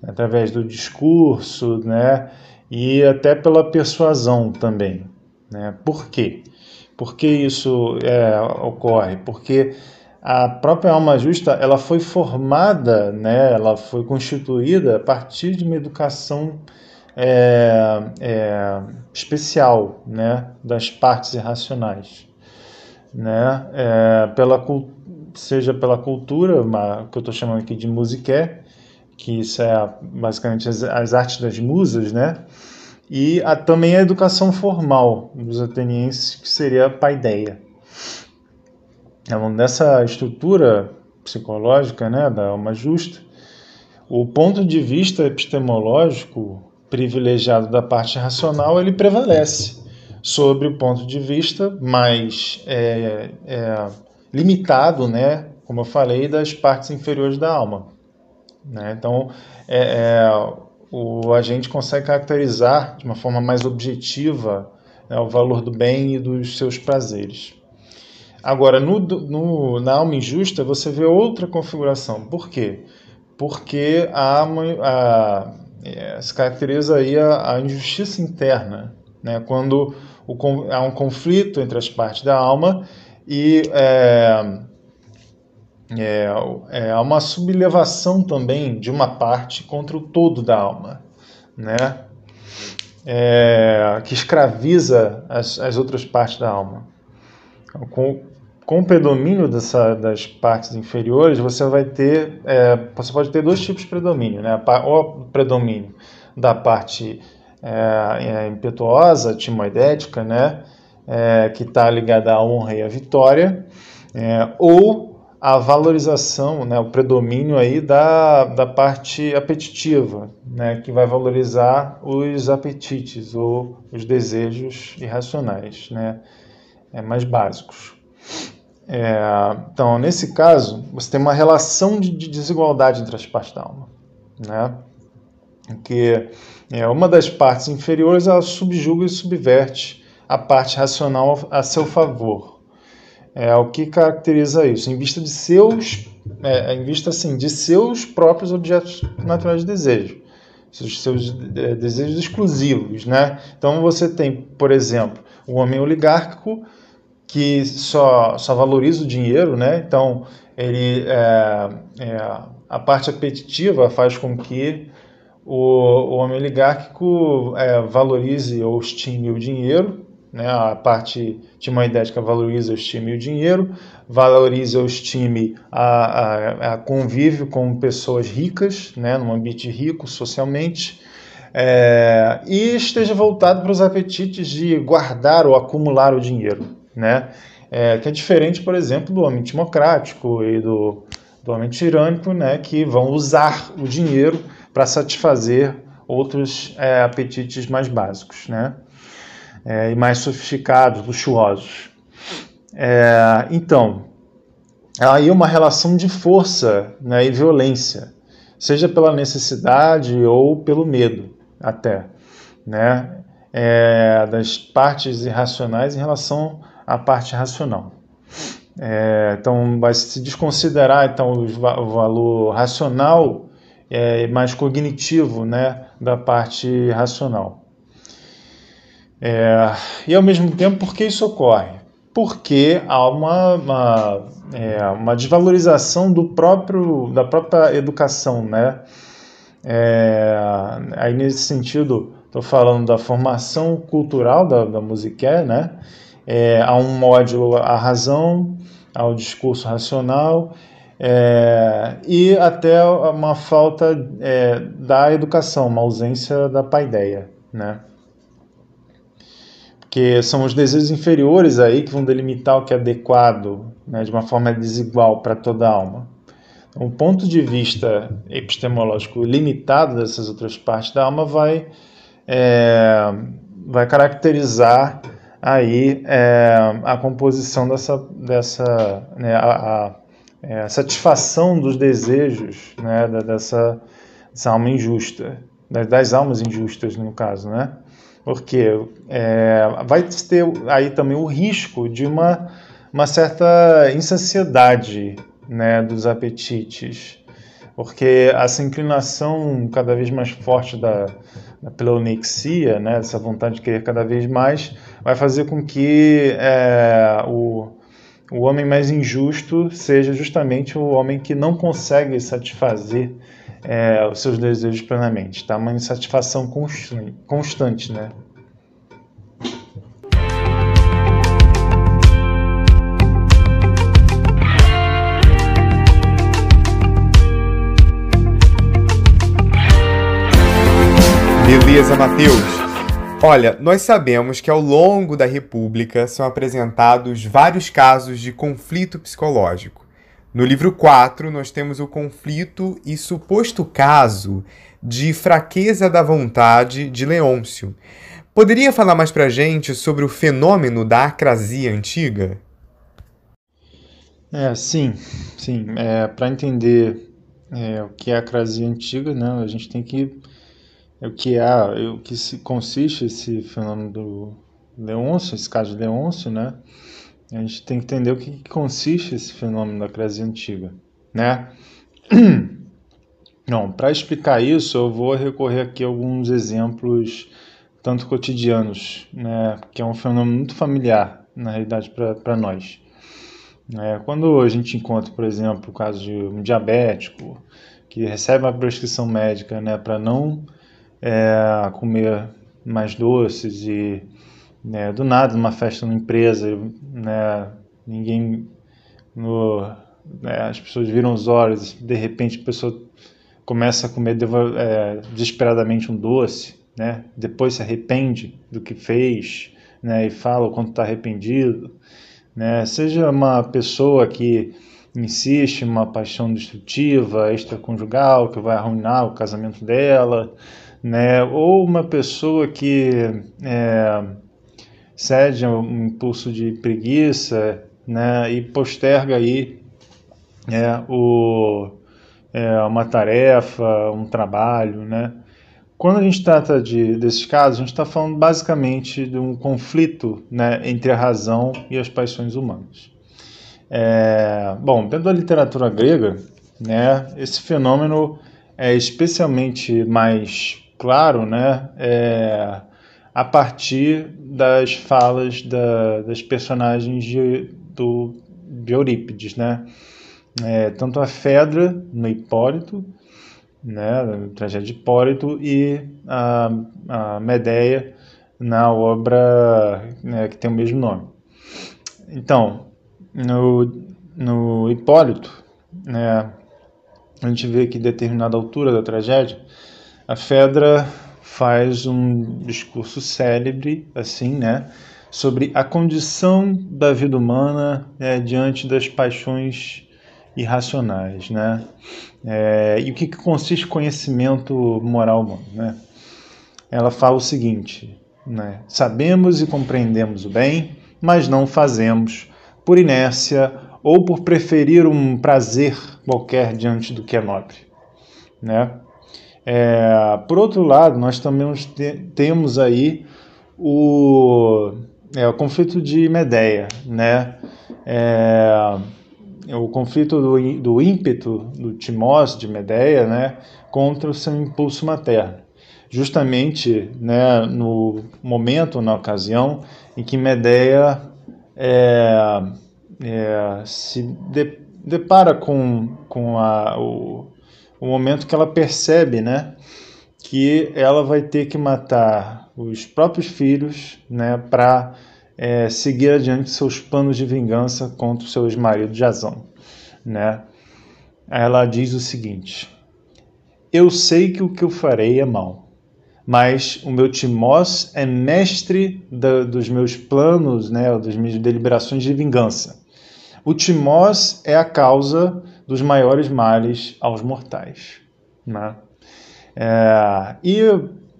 através do discurso, né, e até pela persuasão também, né. Por quê? Por que isso é, ocorre? Porque a própria alma justa ela foi formada, né, ela foi constituída a partir de uma educação é, é, especial né, das partes irracionais. Né, é, pela, seja pela cultura, uma, que eu estou chamando aqui de musiqué, que isso é basicamente as, as artes das musas, né? E a, também a educação formal dos atenienses, que seria a paideia. Então, nessa estrutura psicológica né, da alma justa, o ponto de vista epistemológico privilegiado da parte racional ele prevalece sobre o ponto de vista mais é, é, limitado, né, como eu falei, das partes inferiores da alma. Né? Então, é, é, o agente consegue caracterizar de uma forma mais objetiva né, o valor do bem e dos seus prazeres. Agora, no, no, na alma injusta, você vê outra configuração. Por quê? Porque a alma a, é, se caracteriza aí a, a injustiça interna, né? quando o, há um conflito entre as partes da alma e é, é, é, há uma sublevação também de uma parte contra o todo da alma, né? É, que escraviza as, as outras partes da alma. Com o predomínio dessa, das partes inferiores, você vai ter, é, você pode ter dois tipos de predomínio, né? O predomínio da parte é, é impetuosa, timoidética, né? É, que está ligada à honra e à vitória, é, ou a valorização, né, o predomínio aí da, da parte apetitiva, né, que vai valorizar os apetites ou os desejos irracionais, né, é, mais básicos. É, então, nesse caso, você tem uma relação de, de desigualdade entre as partes da alma, né, que é, uma das partes inferiores ela subjuga e subverte a parte racional a seu favor, é o que caracteriza isso, em vista de seus, é, em vista assim, de seus próprios objetos naturais de desejo, seus, seus é, desejos exclusivos, né? Então você tem, por exemplo, o homem oligárquico que só, só valoriza o dinheiro, né? Então ele é, é, a parte apetitiva faz com que o, o homem oligárquico é, valorize ou estime o dinheiro né? A parte timoidética valoriza o estime o dinheiro, valoriza o estime a, a, a convívio com pessoas ricas, né? num ambiente rico socialmente, é, e esteja voltado para os apetites de guardar ou acumular o dinheiro, né? É, que é diferente, por exemplo, do homem democrático e do, do homem tirânico, né? que vão usar o dinheiro para satisfazer outros é, apetites mais básicos. Né? é, e mais sofisticados, luxuosos. É, então, aí uma relação de força né, e violência, seja pela necessidade ou pelo medo, até, né, é, das partes irracionais em relação à parte racional. É, então, vai se desconsiderar então, o, valor racional é, mais cognitivo né, da parte racional. É, e ao mesmo tempo, por que isso ocorre? Porque há uma, uma, é, uma desvalorização do próprio, da própria educação, né? É, aí nesse sentido, estou falando da formação cultural da, da musique, né? É, há um módulo à razão, ao discurso racional é, e até uma falta é, da educação, uma ausência da paideia, né? que são os desejos inferiores aí que vão delimitar o que é adequado, né, de uma forma desigual para toda a alma. Então, o ponto de vista epistemológico limitado dessas outras partes da alma vai, é, vai caracterizar aí é, a composição dessa, dessa né, a, a, é, a, satisfação dos desejos né, dessa, dessa alma injusta, das, das almas injustas no caso, né? porque é, vai ter aí também o risco de uma, uma certa insaciedade né, dos apetites, porque essa inclinação cada vez mais forte da, da pleonexia, né, essa vontade de querer cada vez mais, vai fazer com que é, o, o homem mais injusto seja justamente o homem que não consegue satisfazer é, os seus desejos plenamente, tá? Uma insatisfação constante, né? Beleza, Matheus. Olha, nós sabemos que ao longo da República são apresentados vários casos de conflito psicológico. No livro 4, nós temos o conflito e suposto caso de fraqueza da vontade de Leôncio. Poderia falar mais pra gente sobre o fenômeno da acrasia antiga? É, sim, sim. É, para entender é, o que é a acrasia antiga, né, a gente tem que o que é, o que se consiste esse fenômeno do Leôncio, esse caso de Leôncio, né? A gente tem que entender o que consiste esse fenômeno da acrasia antiga, né? Não, para explicar isso, eu vou recorrer aqui a alguns exemplos tanto cotidianos, né, que é um fenômeno muito familiar, na realidade, para nós. É, quando a gente encontra, por exemplo, o caso de um diabético que recebe uma prescrição médica né, para não é, comer mais doces e né, do nada numa festa numa empresa, né, ninguém no, né, as pessoas viram os olhos, de repente a pessoa começa a comer é, desesperadamente um doce, né, depois se arrepende do que fez né, e fala o quanto está arrependido. Né, seja uma pessoa que insiste em uma paixão destrutiva, extraconjugal, que vai arruinar o casamento dela, né? ou uma pessoa que é, cede a um impulso de preguiça né? e posterga aí é, o, é, uma tarefa, um trabalho. Né? Quando a gente trata de, desses casos, a gente está falando basicamente de um conflito né, entre a razão e as paixões humanas. É, bom, dentro da literatura grega, né, esse fenômeno é especialmente mais claro, né, é, a partir das falas da, das personagens de, do, de Eurípides, né? É, tanto a Fedra no Hipólito, né, na tragédia de Hipólito, e a, a Medeia na obra né, que tem o mesmo nome. Então, no, no Hipólito, né, a gente vê que em determinada altura da tragédia, a Fedra faz um discurso célebre, assim, né, sobre a condição da vida humana é, diante das paixões irracionais, né, é, e o que, que consiste conhecimento moral humano, né? Ela fala o seguinte, né, sabemos e compreendemos o bem, mas não fazemos por inércia ou por preferir um prazer qualquer diante do que é nobre, né? É, por outro lado, nós também temos aí o, é, o conflito de Medeia, né? É, o conflito do, do ímpeto do Timós de Medeia, né, contra o seu impulso materno. Justamente, né, no momento, na ocasião em que Medeia é, é, se de, depara com, com a, o, o momento que ela percebe, né, que ela vai ter que matar os próprios filhos, né, para é, seguir adiante seus planos de vingança contra o seu ex-marido Jazão, né? Ela diz o seguinte: Eu sei que o que eu farei é mal, mas o meu Timós é mestre da, dos meus planos, né, das minhas deliberações de vingança. O Timós é a causa dos maiores males aos mortais. Né? É, e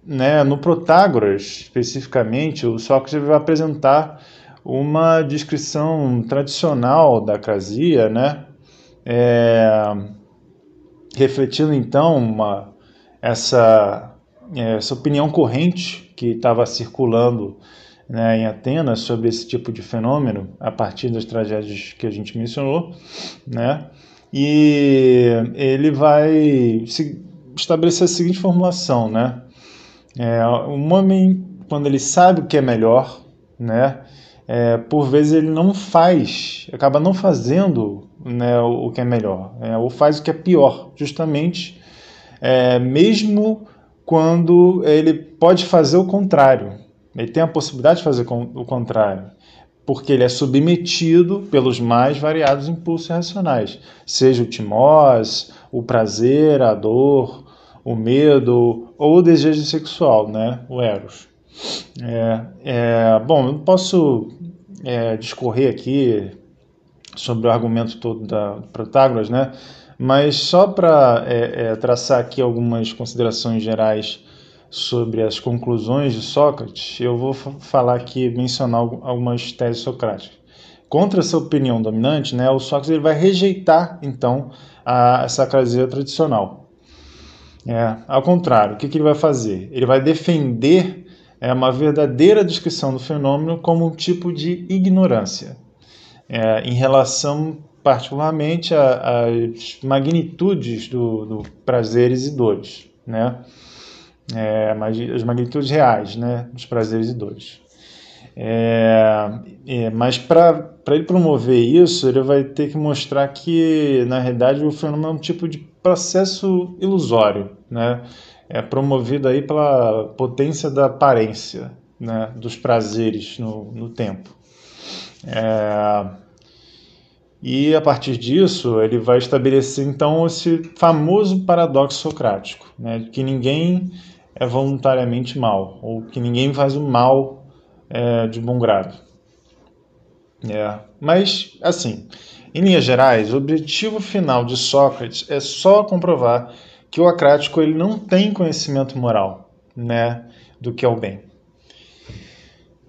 né, no Protágoras, especificamente, o Sócrates vai apresentar uma descrição tradicional da acrasia, né? É, refletindo então uma, essa, essa opinião corrente que estava circulando né, em Atenas sobre esse tipo de fenômeno a partir das tragédias que a gente mencionou, né? E ele vai estabelecer a seguinte formulação, né? É, um homem quando ele sabe o que é melhor, né? É, por vezes ele não faz, acaba não fazendo né, o, o que é melhor, é, ou faz o que é pior, justamente, é, mesmo quando ele pode fazer o contrário, ele tem a possibilidade de fazer o contrário, porque ele é submetido pelos mais variados impulsos racionais, seja o timós, o prazer, a dor, o medo ou o desejo sexual, né? O eros. É, é, bom, eu posso é, discorrer aqui sobre o argumento todo da Protágoras, né? Mas só para é, é, traçar aqui algumas considerações gerais sobre as conclusões de Sócrates, eu vou falar aqui, mencionar algumas teses socráticas. Contra essa opinião dominante, né, o Sócrates ele vai rejeitar, então, a sacrasia tradicional. É, ao contrário, o que, que ele vai fazer? Ele vai defender é, uma verdadeira descrição do fenômeno como um tipo de ignorância, é, em relação particularmente às magnitudes do, do prazeres e dores, né? É, as magnitudes reais né, dos prazeres e dores. É, é, mas para ele promover isso, ele vai ter que mostrar que, na realidade, o fenômeno é um tipo de processo ilusório, né? É promovido aí pela potência da aparência, né? dos prazeres no, no tempo. É, e a partir disso, ele vai estabelecer então esse famoso paradoxo socrático, né? que ninguém é voluntariamente mal, ou que ninguém faz o mal é, de bom grado. É. Mas, assim, em linhas gerais, o objetivo final de Sócrates é só comprovar que o acrático ele não tem conhecimento moral né, do que é o bem.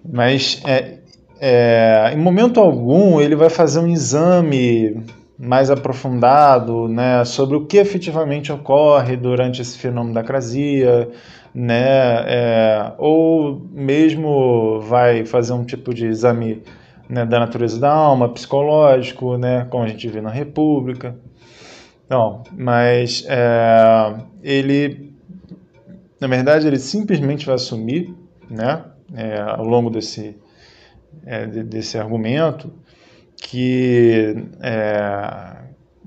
Mas, é, é, em momento algum, ele vai fazer um exame mais aprofundado né, sobre o que efetivamente ocorre durante esse fenômeno da crasia, né, é, ou mesmo vai fazer um tipo de exame né, da natureza da alma, psicológico, né, como a gente vê na República. Não, mas é, ele, na verdade, ele simplesmente vai assumir, né, é, ao longo desse, é, desse argumento, que é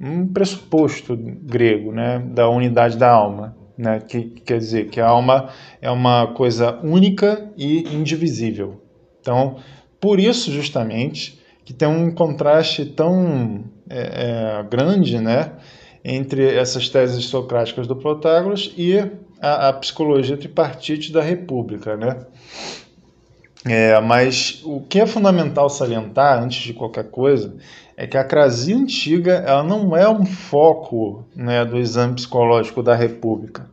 um pressuposto grego, né, da unidade da alma né? que quer dizer que a alma é uma coisa única e indivisível. Então, por isso justamente que tem um contraste tão é, é, grande, né, entre essas teses socráticas do Protágoras e a, a psicologia tripartite da República, né? É, mas o que é fundamental salientar, antes de qualquer coisa, é que a crasia antiga ela não é um foco né, do exame psicológico da República.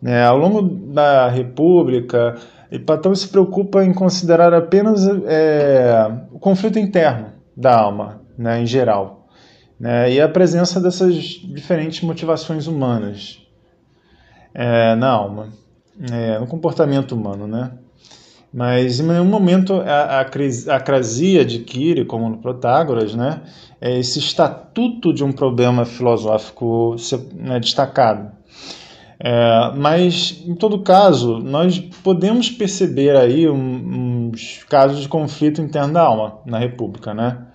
Né? Ao longo da República, Platão se preocupa em considerar apenas é, o conflito interno da alma, né, em geral, né, e a presença dessas diferentes motivações humanas é, na alma, é, no comportamento humano, né? Mas em nenhum momento a, a, crasia adquire, como no Protágoras, né, é esse estatuto de um problema filosófico né, destacado. É, mas, em todo caso, nós podemos perceber aí um, uns casos de conflito interno da alma na República, né?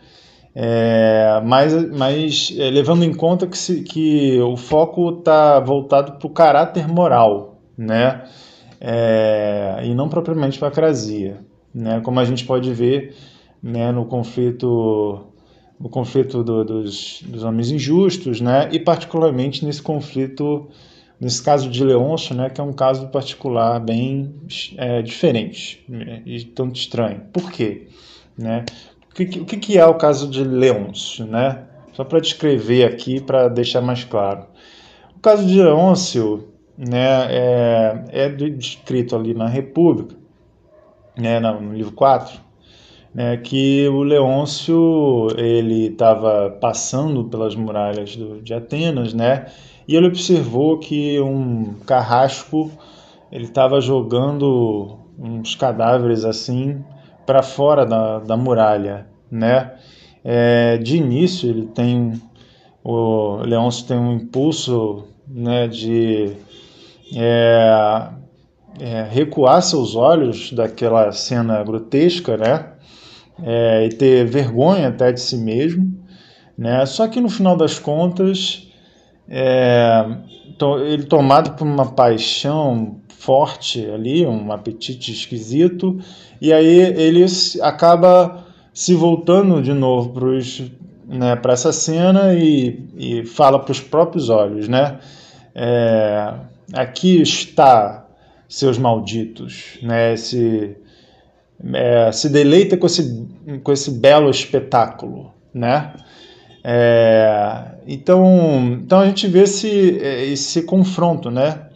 É, mas mas é, levando em conta que, se, que o foco está voltado para o caráter moral, né? É, e não propriamente para a crasia, né? Como a gente pode ver né, no conflito no conflito do, dos, dos homens injustos, né? E particularmente nesse conflito Nesse caso de Leôncio, né, que é um caso particular bem é, diferente né, e tanto estranho. Por quê? Né? O, que, o que é o caso de Leôncio? Né? Só para descrever aqui, para deixar mais claro. O caso de Leôncio né, é, é descrito ali na República, né, no livro 4, né, que o Leôncio ele estava passando pelas muralhas do, de Atenas, né, e ele observou que um carrasco ele estava jogando uns cadáveres assim para fora da, da muralha, né? É, de início ele tem o Leôncio tem um impulso, né, de é, é, recuar seus olhos daquela cena grotesca, né? É, e ter vergonha até de si mesmo, né? Só que no final das contas é, ele tomado por uma paixão forte ali, um apetite esquisito, e aí ele acaba se voltando de novo para né, essa cena e, e fala para os próprios olhos, né? É, aqui está seus malditos, né? Se, é, se deleita com esse, com esse belo espetáculo, né? É, então, então a gente vê esse, esse confronto, né?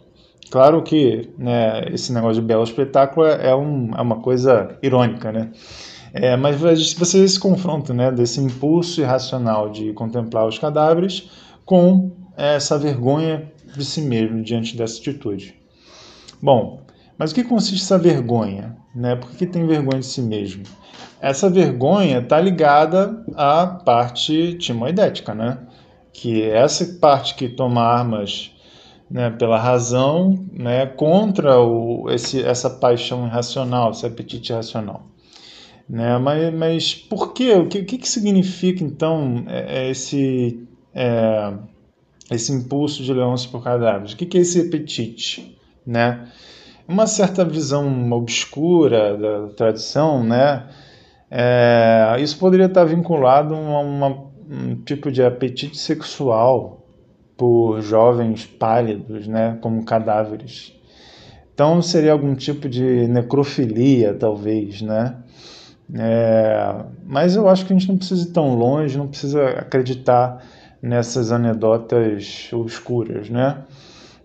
Claro que né, esse negócio de belo espetáculo é, é, um, é uma coisa irônica, né? É, mas você se confronta né, desse impulso irracional de contemplar os cadáveres com essa vergonha de si mesmo diante dessa atitude. Bom, mas o que consiste essa vergonha? Né? Por que tem vergonha de si mesmo? Essa vergonha está ligada à parte timoidética, né? que é essa parte que toma armas né, pela razão né, contra o, esse, essa paixão irracional, esse apetite irracional. Né? Mas, mas por quê? O que, o que, que significa então é, é esse, é, esse impulso de leões por cadáveres? O que, que é esse apetite? Né? Uma certa visão obscura da tradição, né? É, isso poderia estar vinculado a uma, um tipo de apetite sexual por jovens pálidos, né, como cadáveres. Então seria algum tipo de necrofilia, talvez, né? É, mas eu acho que a gente não precisa ir tão longe, não precisa acreditar nessas anedotas obscuras, né?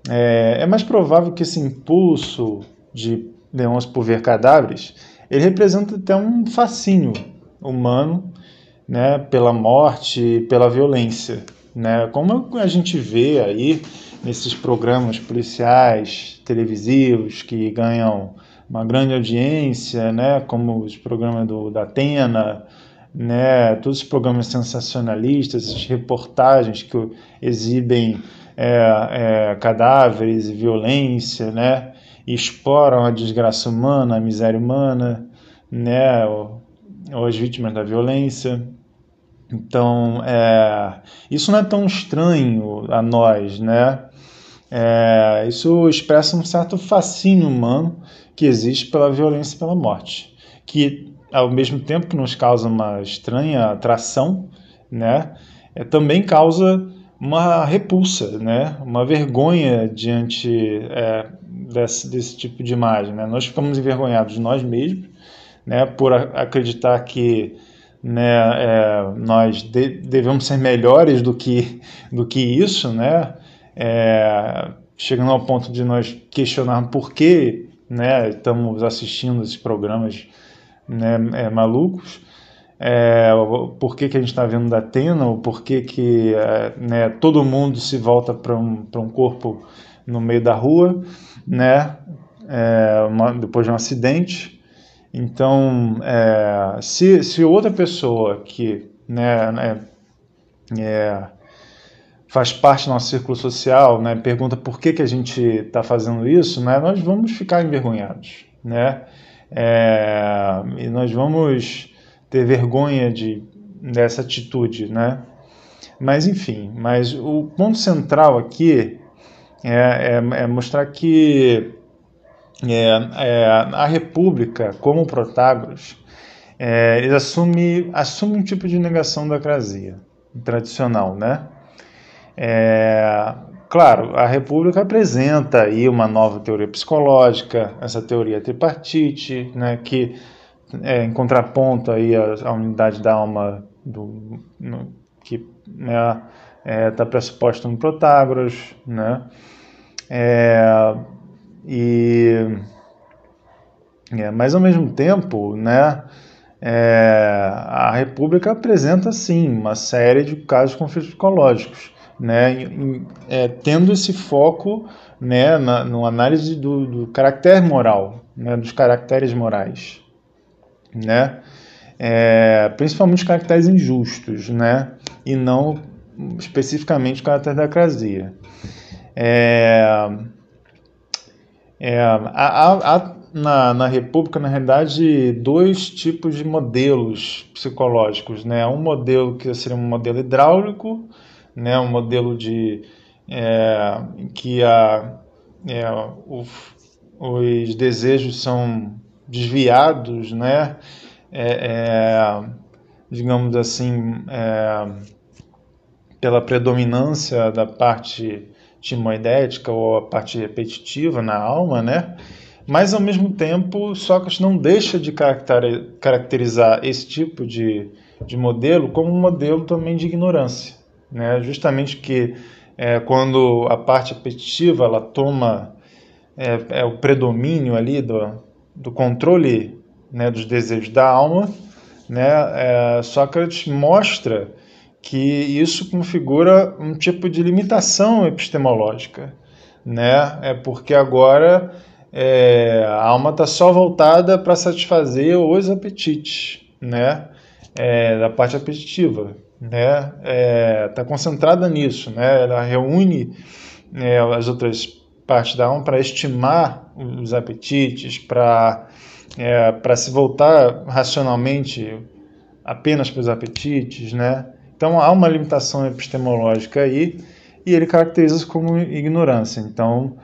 É, é mais provável que esse impulso de leões por ver cadáveres, ele representa até um fascínio humano, né, pela morte, pela violência, né? Como a gente vê aí nesses programas policiais televisivos que ganham uma grande audiência, né, como os programas do, da Atena, né, todos os programas sensacionalistas, as reportagens que exibem é, é, cadáveres e violência, né, e exploram a desgraça humana, a miséria humana, né, ou, ou as vítimas da violência. Então, é, isso não é tão estranho a nós, né? É, isso expressa um certo fascínio humano que existe pela violência e pela morte, que ao mesmo tempo que nos causa uma estranha atração, né, é, também causa uma repulsa, né, uma vergonha diante é, desse, desse tipo de imagem. Né? Nós ficamos envergonhados de nós mesmos, né, por acreditar que né, é, nós de, devemos ser melhores do que, do que isso, né, é, chegando ao ponto de nós questionarmos por que né, estamos assistindo esses programas né, é, malucos, é, por que, que a gente está vendo da Atena, ou por que, que é, né, todo mundo se volta para um, um corpo no meio da rua, né, é, uma, depois de um acidente. Então, é, se, se outra pessoa que né, né é, faz parte do nosso círculo social, né, pergunta por que, que a gente está fazendo isso, né, nós vamos ficar envergonhados, né, é, e nós vamos ter vergonha de, dessa atitude, né, mas enfim, mas o ponto central aqui é, é, é mostrar que é, é, a República, como Protágoras, é, ele assume, assume um tipo de negação da crasia tradicional, né? É, claro, a República apresenta aí uma nova teoria psicológica, essa teoria tripartite, né, que é, em contraponto aí à, unidade da alma do, no, que está né, é, tá pressuposta no Protágoras, né? É, e, é, mas ao mesmo tempo, né, é, a República apresenta sim uma série de casos de conflitos psicológicos né, em, é, tendo esse foco né, na no análise do, do caráter moral, né, dos caracteres morais, né, é, principalmente os caracteres injustos, né, e não especificamente o caráter da crasia. É, é, há, há na, na República, na realidade, dois tipos de modelos psicológicos. Né? Um modelo que seria um modelo hidráulico, né, um modelo de é, que a, é, o, os desejos são desviados, né, é, é digamos assim, é, pela predominância da parte timoidética ou a parte repetitiva na alma, né? Mas ao mesmo tempo, Sócrates não deixa de caracterizar esse tipo de, de modelo como um modelo também de ignorância, né? Justamente que é, quando a parte repetitiva ela toma é, é o predomínio ali do, do controle né, dos desejos da alma, né, é, Sócrates mostra que isso configura um tipo de limitação epistemológica, né? É porque agora é, a alma está só voltada para satisfazer os apetites, né? É, da parte apetitiva, né? Está é, tá concentrada nisso, né? Ela reúne é, as outras partes da alma para estimar os apetites, para é, para se voltar racionalmente apenas para os apetites, né? Então há uma limitação epistemológica aí e ele caracteriza isso como ignorância. Então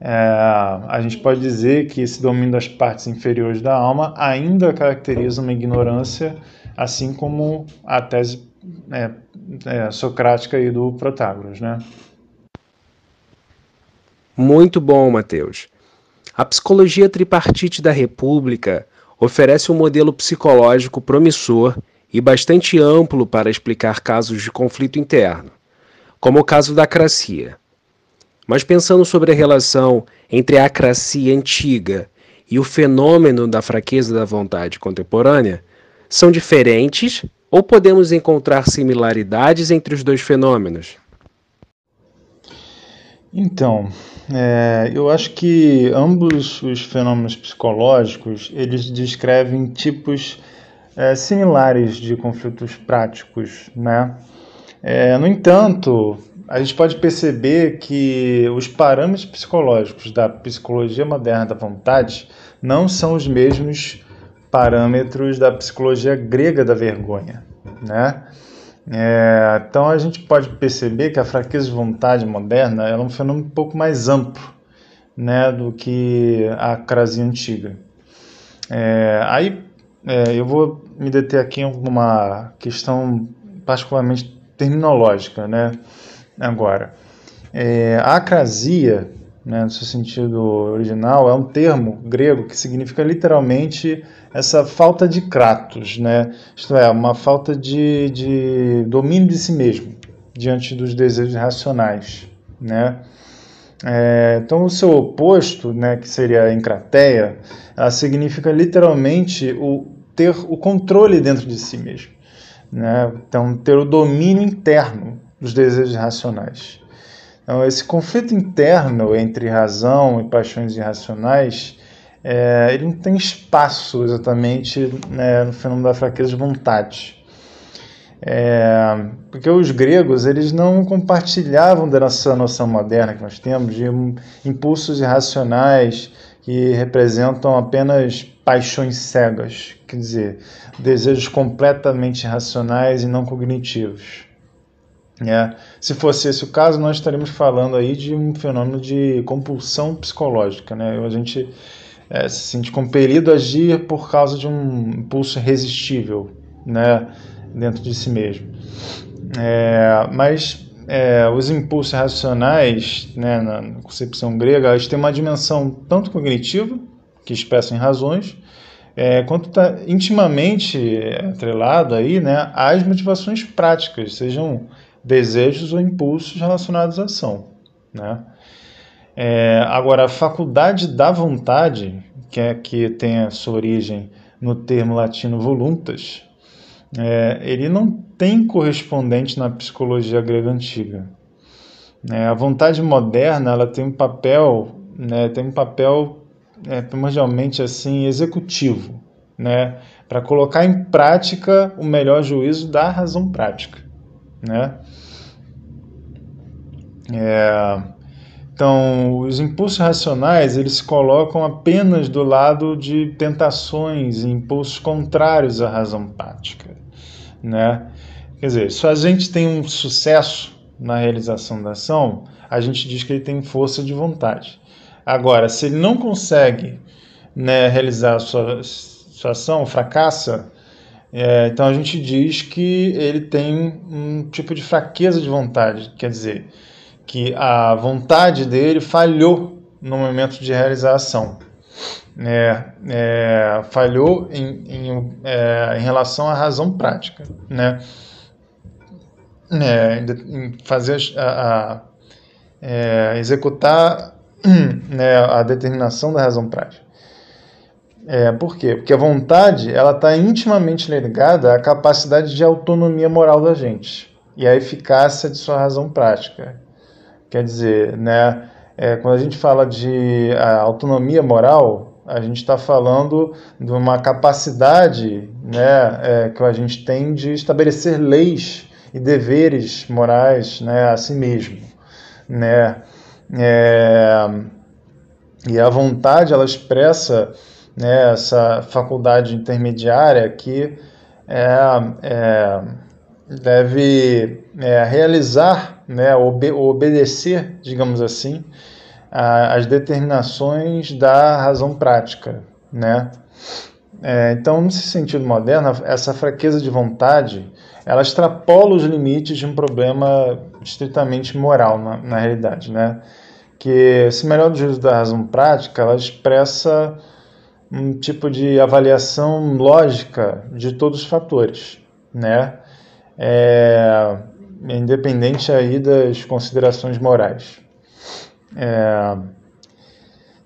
é, a gente pode dizer que esse domínio das partes inferiores da alma ainda caracteriza uma ignorância, assim como a tese é, é, socrática aí do Protágoras, né? Muito bom, Mateus. A psicologia tripartite da República oferece um modelo psicológico promissor e bastante amplo para explicar casos de conflito interno, como o caso da acracia. Mas pensando sobre a relação entre a acracia antiga e o fenômeno da fraqueza da vontade contemporânea, são diferentes ou podemos encontrar similaridades entre os dois fenômenos? Então, é, eu acho que ambos os fenômenos psicológicos eles descrevem tipos é, similares de conflitos práticos, né? É, no entanto, a gente pode perceber que os parâmetros psicológicos da psicologia moderna da vontade não são os mesmos parâmetros da psicologia grega da vergonha, né? É, então a gente pode perceber que a fraqueza de vontade moderna é um fenômeno um pouco mais amplo né, do que a crasia antiga. É, aí é, eu vou me deter aqui em uma questão particularmente terminológica, né? Agora, é, a acrasia, né, no seu sentido original, é um termo grego que significa literalmente essa falta de kratos, né? Isto é, uma falta de, de domínio de si mesmo diante dos desejos racionais, né? É, então, o seu oposto, né, que seria a encrateia, ela significa literalmente o ter o controle dentro de si mesmo. Né? Então, ter o domínio interno dos desejos racionais. Então, esse conflito interno entre razão e paixões irracionais, é, ele não tem espaço exatamente né, no fenômeno da fraqueza de vontade. É, porque os gregos eles não compartilhavam dessa noção moderna que nós temos de impulsos irracionais que representam apenas paixões cegas, quer dizer, desejos completamente irracionais e não cognitivos. É, se fosse esse o caso, nós estaríamos falando aí de um fenômeno de compulsão psicológica, né? A gente é, se sente compelido a agir por causa de um impulso irresistível, né? Dentro de si mesmo. É, mas é, os impulsos racionais, né, na concepção grega, eles têm uma dimensão tanto cognitiva, que expressam razões, é, quanto está intimamente atrelado aí, né, às motivações práticas, sejam desejos ou impulsos relacionados à ação. Né? É, agora, a faculdade da vontade, que é que tem a sua origem no termo latino voluntas, é, ele não tem correspondente na psicologia grega antiga. É, a vontade moderna ela tem um papel, né, tem um papel é, primordialmente assim executivo, né, para colocar em prática o melhor juízo da razão prática, né. É, então, os impulsos racionais eles se colocam apenas do lado de tentações e impulsos contrários à razão prática, né? Quer dizer, se a gente tem um sucesso na realização da ação, a gente diz que ele tem força de vontade. Agora, se ele não consegue né, realizar a sua, sua ação, fracassa, é, então a gente diz que ele tem um tipo de fraqueza de vontade. Quer dizer, que a vontade dele falhou no momento de realização. É, é, falhou em, em, é, em, relação à razão prática, né? É, em fazer a, a é, executar né, a determinação da razão prática. É, por quê? Porque a vontade ela está intimamente ligada à capacidade de autonomia moral da gente e à eficácia de sua razão prática. Quer dizer, né, é, quando a gente fala de autonomia moral, a gente está falando de uma capacidade né, é, que a gente tem de estabelecer leis e deveres morais né, a si mesmo. Né? É, e a vontade ela expressa né, essa faculdade intermediária que é, é, deve é, realizar, né, obe obedecer, digamos assim, as determinações da razão prática, né? É, então, nesse sentido moderno, essa fraqueza de vontade, ela extrapola os limites de um problema estritamente moral na, na realidade, né? Que esse melhor juízo da razão prática, ela expressa um tipo de avaliação lógica de todos os fatores, né? É, independente aí das considerações morais. É,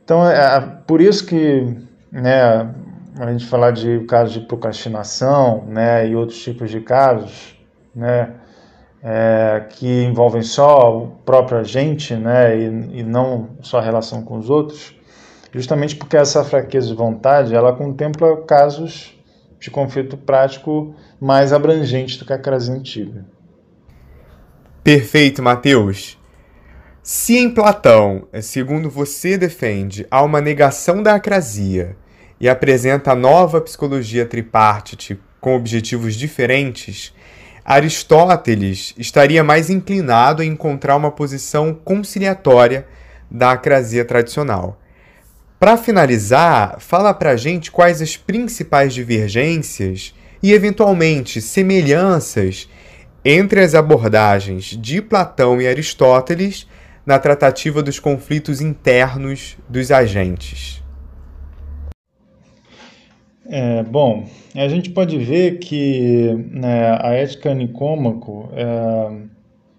então, é por isso que, né, a gente falar de casos de procrastinação, né, e outros tipos de casos, né, é, que envolvem só o próprio agente, né, e, e não só a relação com os outros, justamente porque essa fraqueza de vontade, ela contempla casos de conflito prático mais abrangentes do que a crase antiga. Perfeito, Mateus. Se em Platão, segundo você defende, há uma negação da acrasia e apresenta a nova psicologia tripartite com objetivos diferentes, Aristóteles estaria mais inclinado a encontrar uma posição conciliatória da acrasia tradicional. Para finalizar, fala para a gente quais as principais divergências e, eventualmente, semelhanças entre as abordagens de Platão e Aristóteles na tratativa dos conflitos internos dos agentes. É, bom, a gente pode ver que né, a Ética Nicômaco é,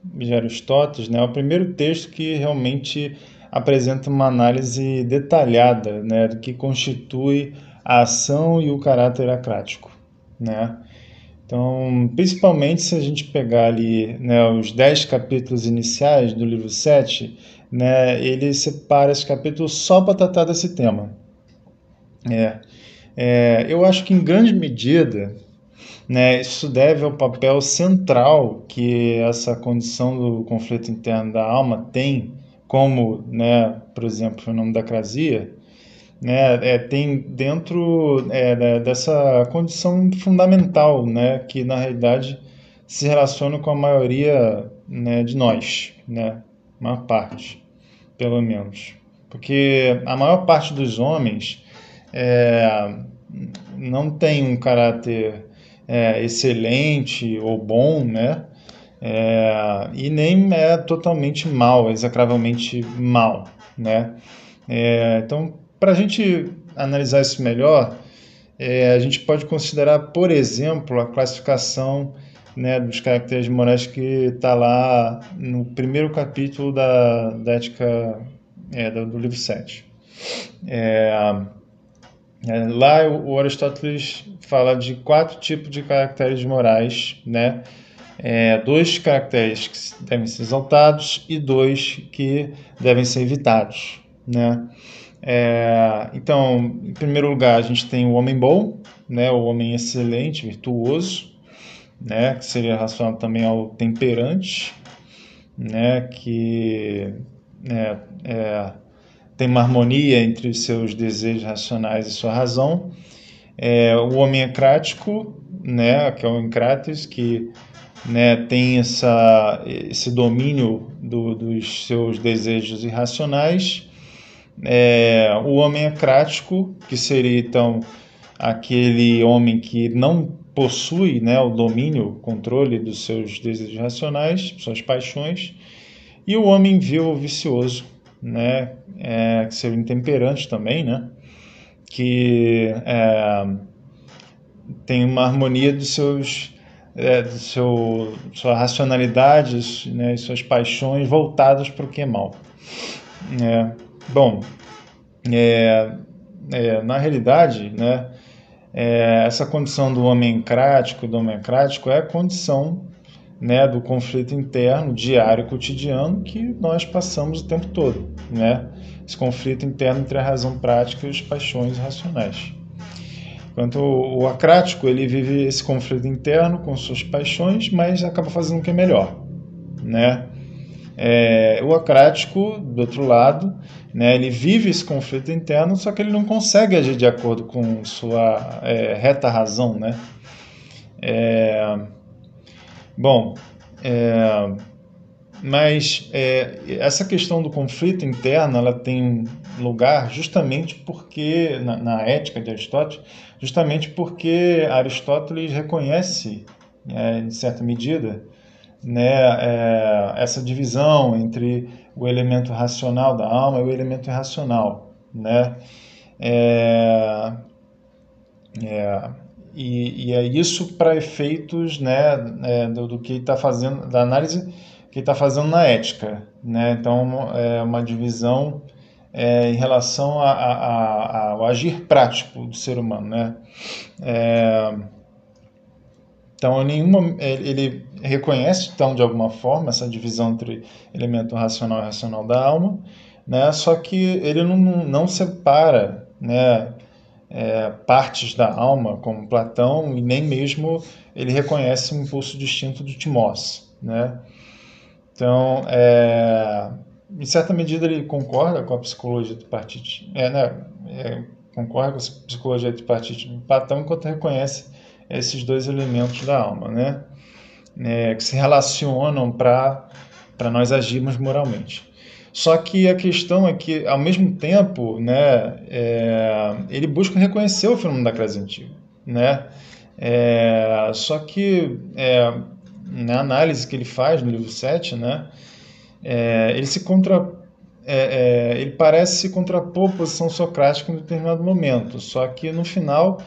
de Aristóteles né, é o primeiro texto que realmente apresenta uma análise detalhada né, do que constitui a ação e o caráter acrático. Né? Então, principalmente se a gente pegar ali né, os dez capítulos iniciais do livro 7, né, ele separa esse capítulo só para tratar desse tema. É. É, eu acho que em grande medida né, isso deve ao papel central que essa condição do conflito interno da alma tem, como, né, por exemplo, o fenômeno da crasia, né, é, tem dentro é, dessa condição fundamental, né, que na realidade se relaciona com a maioria né, de nós, né, maior parte, pelo menos, porque a maior parte dos homens é, não tem um caráter é, excelente ou bom, né? É, e nem é totalmente mal, execravelmente mal, né? É, então, para a gente analisar isso melhor, é, a gente pode considerar, por exemplo, a classificação né, dos caracteres morais que está lá no primeiro capítulo da, da ética é, do, do livro 7. É, é, lá o Aristóteles fala de quatro tipos de caracteres morais, né? É, dois caracteres que devem ser exaltados e dois que devem ser evitados, né? É, então, em primeiro lugar, a gente tem o homem bom, né? O homem excelente, virtuoso, né? Que seria relacionado também ao temperante, né? Que é, é tem uma harmonia entre os seus desejos racionais e sua razão. É, o homem ecrático, né, que é o Encrates, que né, tem essa, esse domínio do, dos seus desejos irracionais. É, o homem ecrático, que seria então aquele homem que não possui né, o domínio, o controle dos seus desejos racionais, suas paixões. e o homem vil vicioso, né, é, que seria intemperante também, né, que é, tem uma harmonia dos seus é, do seu sua racionalidade né, e suas paixões voltadas para o que é mal. É, bom, é, é, na realidade, né, é, essa condição do homem crático, do homem crático é a condição né, do conflito interno diário, cotidiano, que nós passamos o tempo todo. Né? Esse conflito interno entre a razão prática e as paixões racionais. Enquanto o, acrático, ele vive esse conflito interno com suas paixões, mas acaba fazendo o que é melhor. Né? É, o acrático, do outro lado, né, ele vive esse conflito interno, só que ele não consegue agir de acordo com sua é, reta razão. Né? É, bom, é, mas é, essa questão do conflito interno ela tem lugar justamente porque, na, na ética de Aristóteles, justamente porque Aristóteles reconhece, é, em certa medida, né, é, essa divisão entre o elemento racional da alma e o elemento irracional, né? É, é, e, e, é isso para efeitos né, é, do, do, que está fazendo, da análise que está fazendo na ética, né? Então é uma divisão é, em relação a, a, a, ao agir prático do ser humano, né? É, então, nenhuma, ele reconhece, então, de alguma forma, essa divisão entre elemento racional e racional da alma, né? só que ele não, não separa né, é, partes da alma, como Platão, e nem mesmo ele reconhece o impulso distinto do Timós. Né? Então, é, em certa medida, ele concorda com a psicologia do partido, é, né, é, concorda com a psicologia do de Platão, enquanto reconhece esses dois elementos da alma, né? É, que se relacionam para nós agirmos moralmente. Só que a questão é que, ao mesmo tempo, né, é, ele busca reconhecer o fenômeno da classe antiga. Né? É, só que é, na análise que ele faz no livro 7, né, é, ele se contra, é, é, ele parece se contrapor à posição socrática em determinado momento, só que no final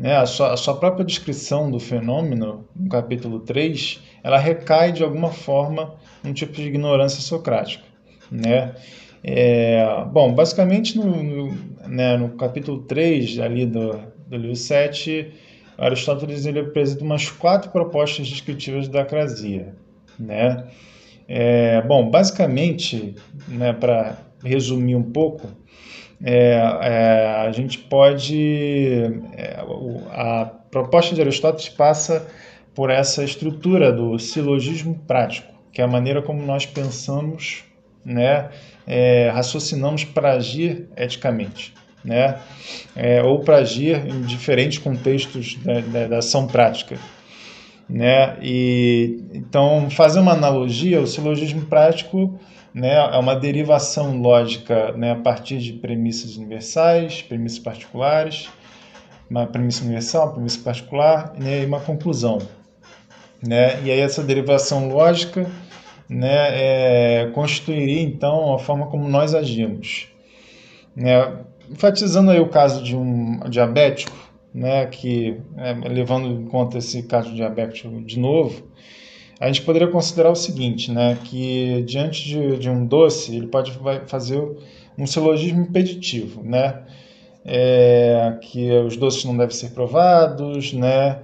né, a, sua, a sua própria descrição do fenômeno, no capítulo 3, ela recai de alguma forma num tipo de ignorância socrática. Né? É, bom, basicamente no, no, né, no capítulo 3 ali do, do livro 7, Aristóteles ele apresenta umas quatro propostas descritivas da acrasia. Né? É, bom, basicamente, né, para resumir um pouco, é, é, a gente pode. É, a proposta de Aristóteles passa por essa estrutura do silogismo prático, que é a maneira como nós pensamos, né, é, raciocinamos para agir eticamente. Né, é, ou para agir em diferentes contextos da, da, da ação prática. Né? E, então, fazer uma analogia, o silogismo prático né, é uma derivação lógica né, a partir de premissas universais, premissas particulares, uma premissa universal, uma premissa particular né, e uma conclusão. Né? E aí essa derivação lógica né, é, constituiria então a forma como nós agimos. Né? Enfatizando aí o caso de um diabético, né, que é, levando em conta esse caso diabético de novo, a gente poderia considerar o seguinte, né, que diante de, de um doce, ele pode fazer um silogismo impeditivo, né, é, que os doces não devem ser provados, né,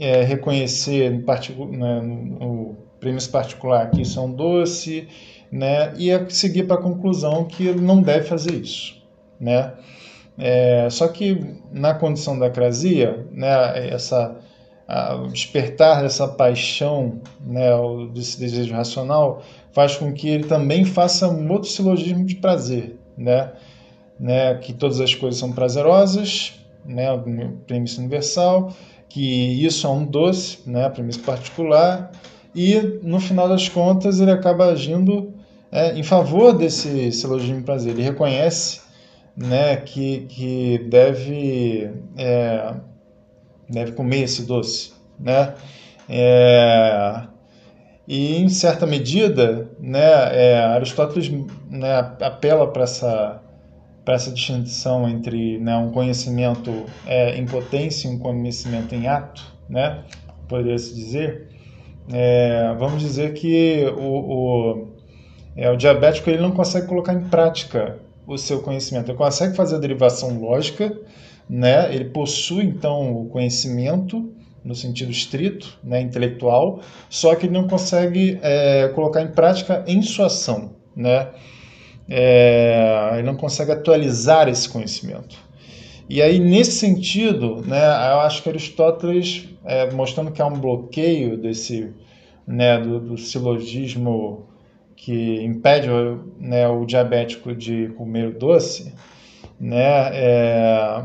é, reconhecer no, né, no particular que isso é um doce, né, e seguir para a conclusão que ele não deve fazer isso, né. É, só que na condição da crasia, né, essa despertar dessa paixão, né, desse desejo racional, faz com que ele também faça um outro silogismo de prazer, né, né, que todas as coisas são prazerosas, né, premissa universal, que isso é um doce, né, premissa particular, e no final das contas ele acaba agindo é, em favor desse silogismo de prazer. Ele reconhece né, que, que deve é, deve comer esse doce, né? É, E, em certa medida, né, é, Aristóteles né, apela para essa, essa distinção entre né, um conhecimento é, em potência e um conhecimento em ato, né, poderia-se dizer. É, vamos dizer que o, o, é, o diabético ele não consegue colocar em prática o seu conhecimento, ele consegue fazer a derivação lógica, né, ele possui então o conhecimento, no sentido estrito, né, intelectual, só que ele não consegue é, colocar em prática em sua ação, né? É, ele não consegue atualizar esse conhecimento. E aí, nesse sentido, né, eu acho que Aristóteles, é, mostrando que há um bloqueio desse, né, do, do silogismo que impede né, o diabético de comer doce, né, é,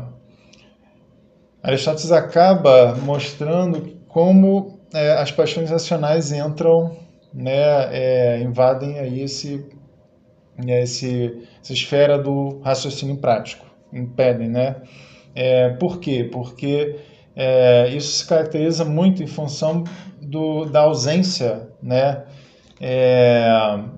Aristóteles acaba mostrando como é, as paixões racionais entram, né, é, invadem aí esse, né, esse, essa esfera do raciocínio prático, impedem, né? É, por quê? Porque é, isso se caracteriza muito em função do, da ausência, né, é,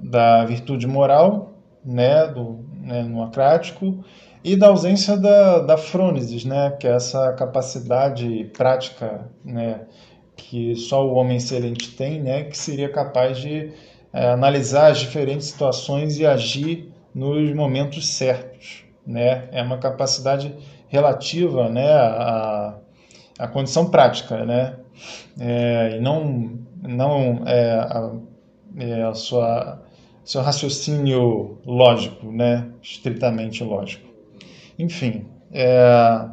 da virtude moral, né, do, né, no acrático, e da ausência da, da frônesis, né, que é essa capacidade prática né, que só o homem excelente tem, né, que seria capaz de é, analisar as diferentes situações e agir nos momentos certos. Né? É uma capacidade relativa né, à, à condição prática, né? É, e não, não é, a, é, a sua seu raciocínio lógico, né? estritamente lógico. Enfim, é,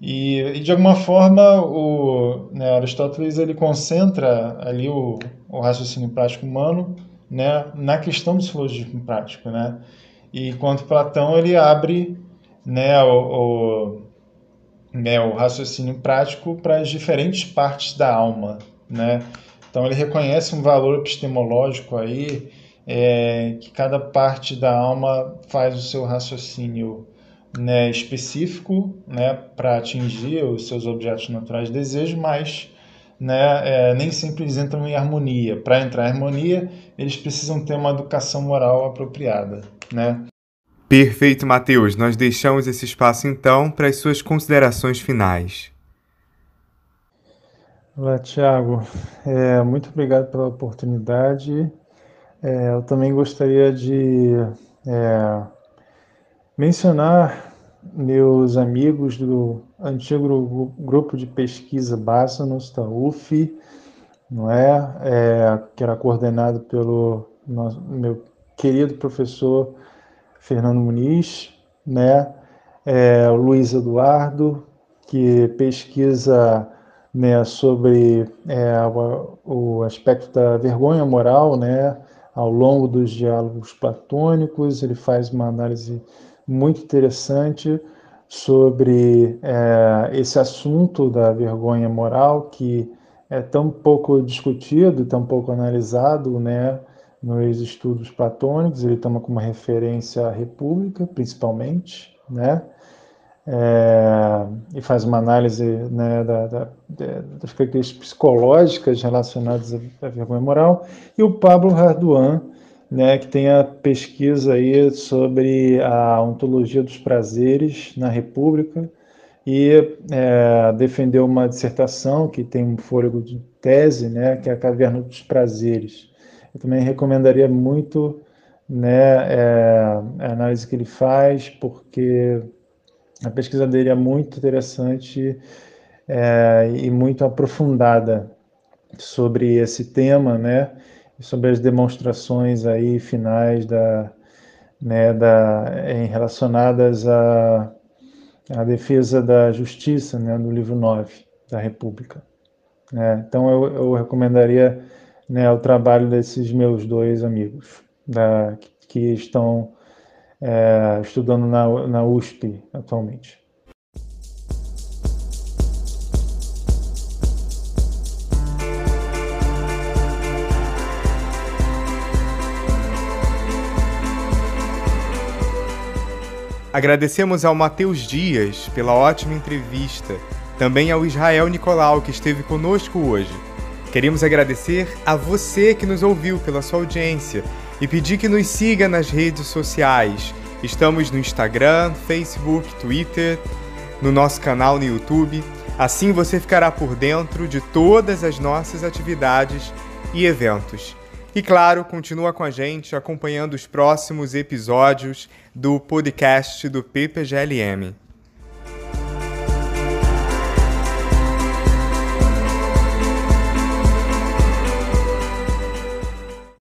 e, e, de alguma forma o né, Aristóteles ele concentra ali o, o raciocínio prático humano né, na questão do silogismo prático, né? E enquanto Platão ele abre né, o, o, né, o raciocínio prático para as diferentes partes da alma, né? Então ele reconhece um valor epistemológico aí é, que cada parte da alma faz o seu raciocínio né, específico né, para atingir os seus objetos naturais de desejo, mas né, é, nem sempre eles entram em harmonia. Para entrar em harmonia, eles precisam ter uma educação moral apropriada. Né? Perfeito, Mateus. Nós deixamos esse espaço então para as suas considerações finais. Olá, Tiago. É, muito obrigado pela oportunidade. É, eu também gostaria de é, mencionar meus amigos do antigo grupo de pesquisa Bassanos, da UF, não é? é que era coordenado pelo nosso, meu querido professor Fernando Muniz, né? É, Luiz Eduardo, que pesquisa né, sobre é, o, o aspecto da vergonha moral, né? Ao longo dos diálogos platônicos, ele faz uma análise muito interessante sobre é, esse assunto da vergonha moral que é tão pouco discutido, tão pouco analisado, né, nos estudos platônicos. Ele toma como referência a República, principalmente, né, é, e faz uma análise né, da, da, das características psicológicas relacionadas à vergonha moral. E o Pablo Hardouin né, que tem a pesquisa aí sobre a ontologia dos prazeres na República e é, defendeu uma dissertação que tem um fôlego de tese, né, que é a Caverna dos Prazeres. Eu também recomendaria muito né, é, a análise que ele faz, porque a pesquisa dele é muito interessante é, e muito aprofundada sobre esse tema, né? Sobre as demonstrações aí finais da, né, da, em relacionadas à, à defesa da justiça, né, do livro 9 da República. É, então eu, eu recomendaria né, o trabalho desses meus dois amigos da, que estão é, estudando na, na USP atualmente. Agradecemos ao Matheus Dias pela ótima entrevista, também ao Israel Nicolau, que esteve conosco hoje. Queremos agradecer a você que nos ouviu pela sua audiência e pedir que nos siga nas redes sociais. Estamos no Instagram, Facebook, Twitter, no nosso canal no YouTube. Assim você ficará por dentro de todas as nossas atividades e eventos. E claro, continua com a gente acompanhando os próximos episódios do podcast do PPGLM.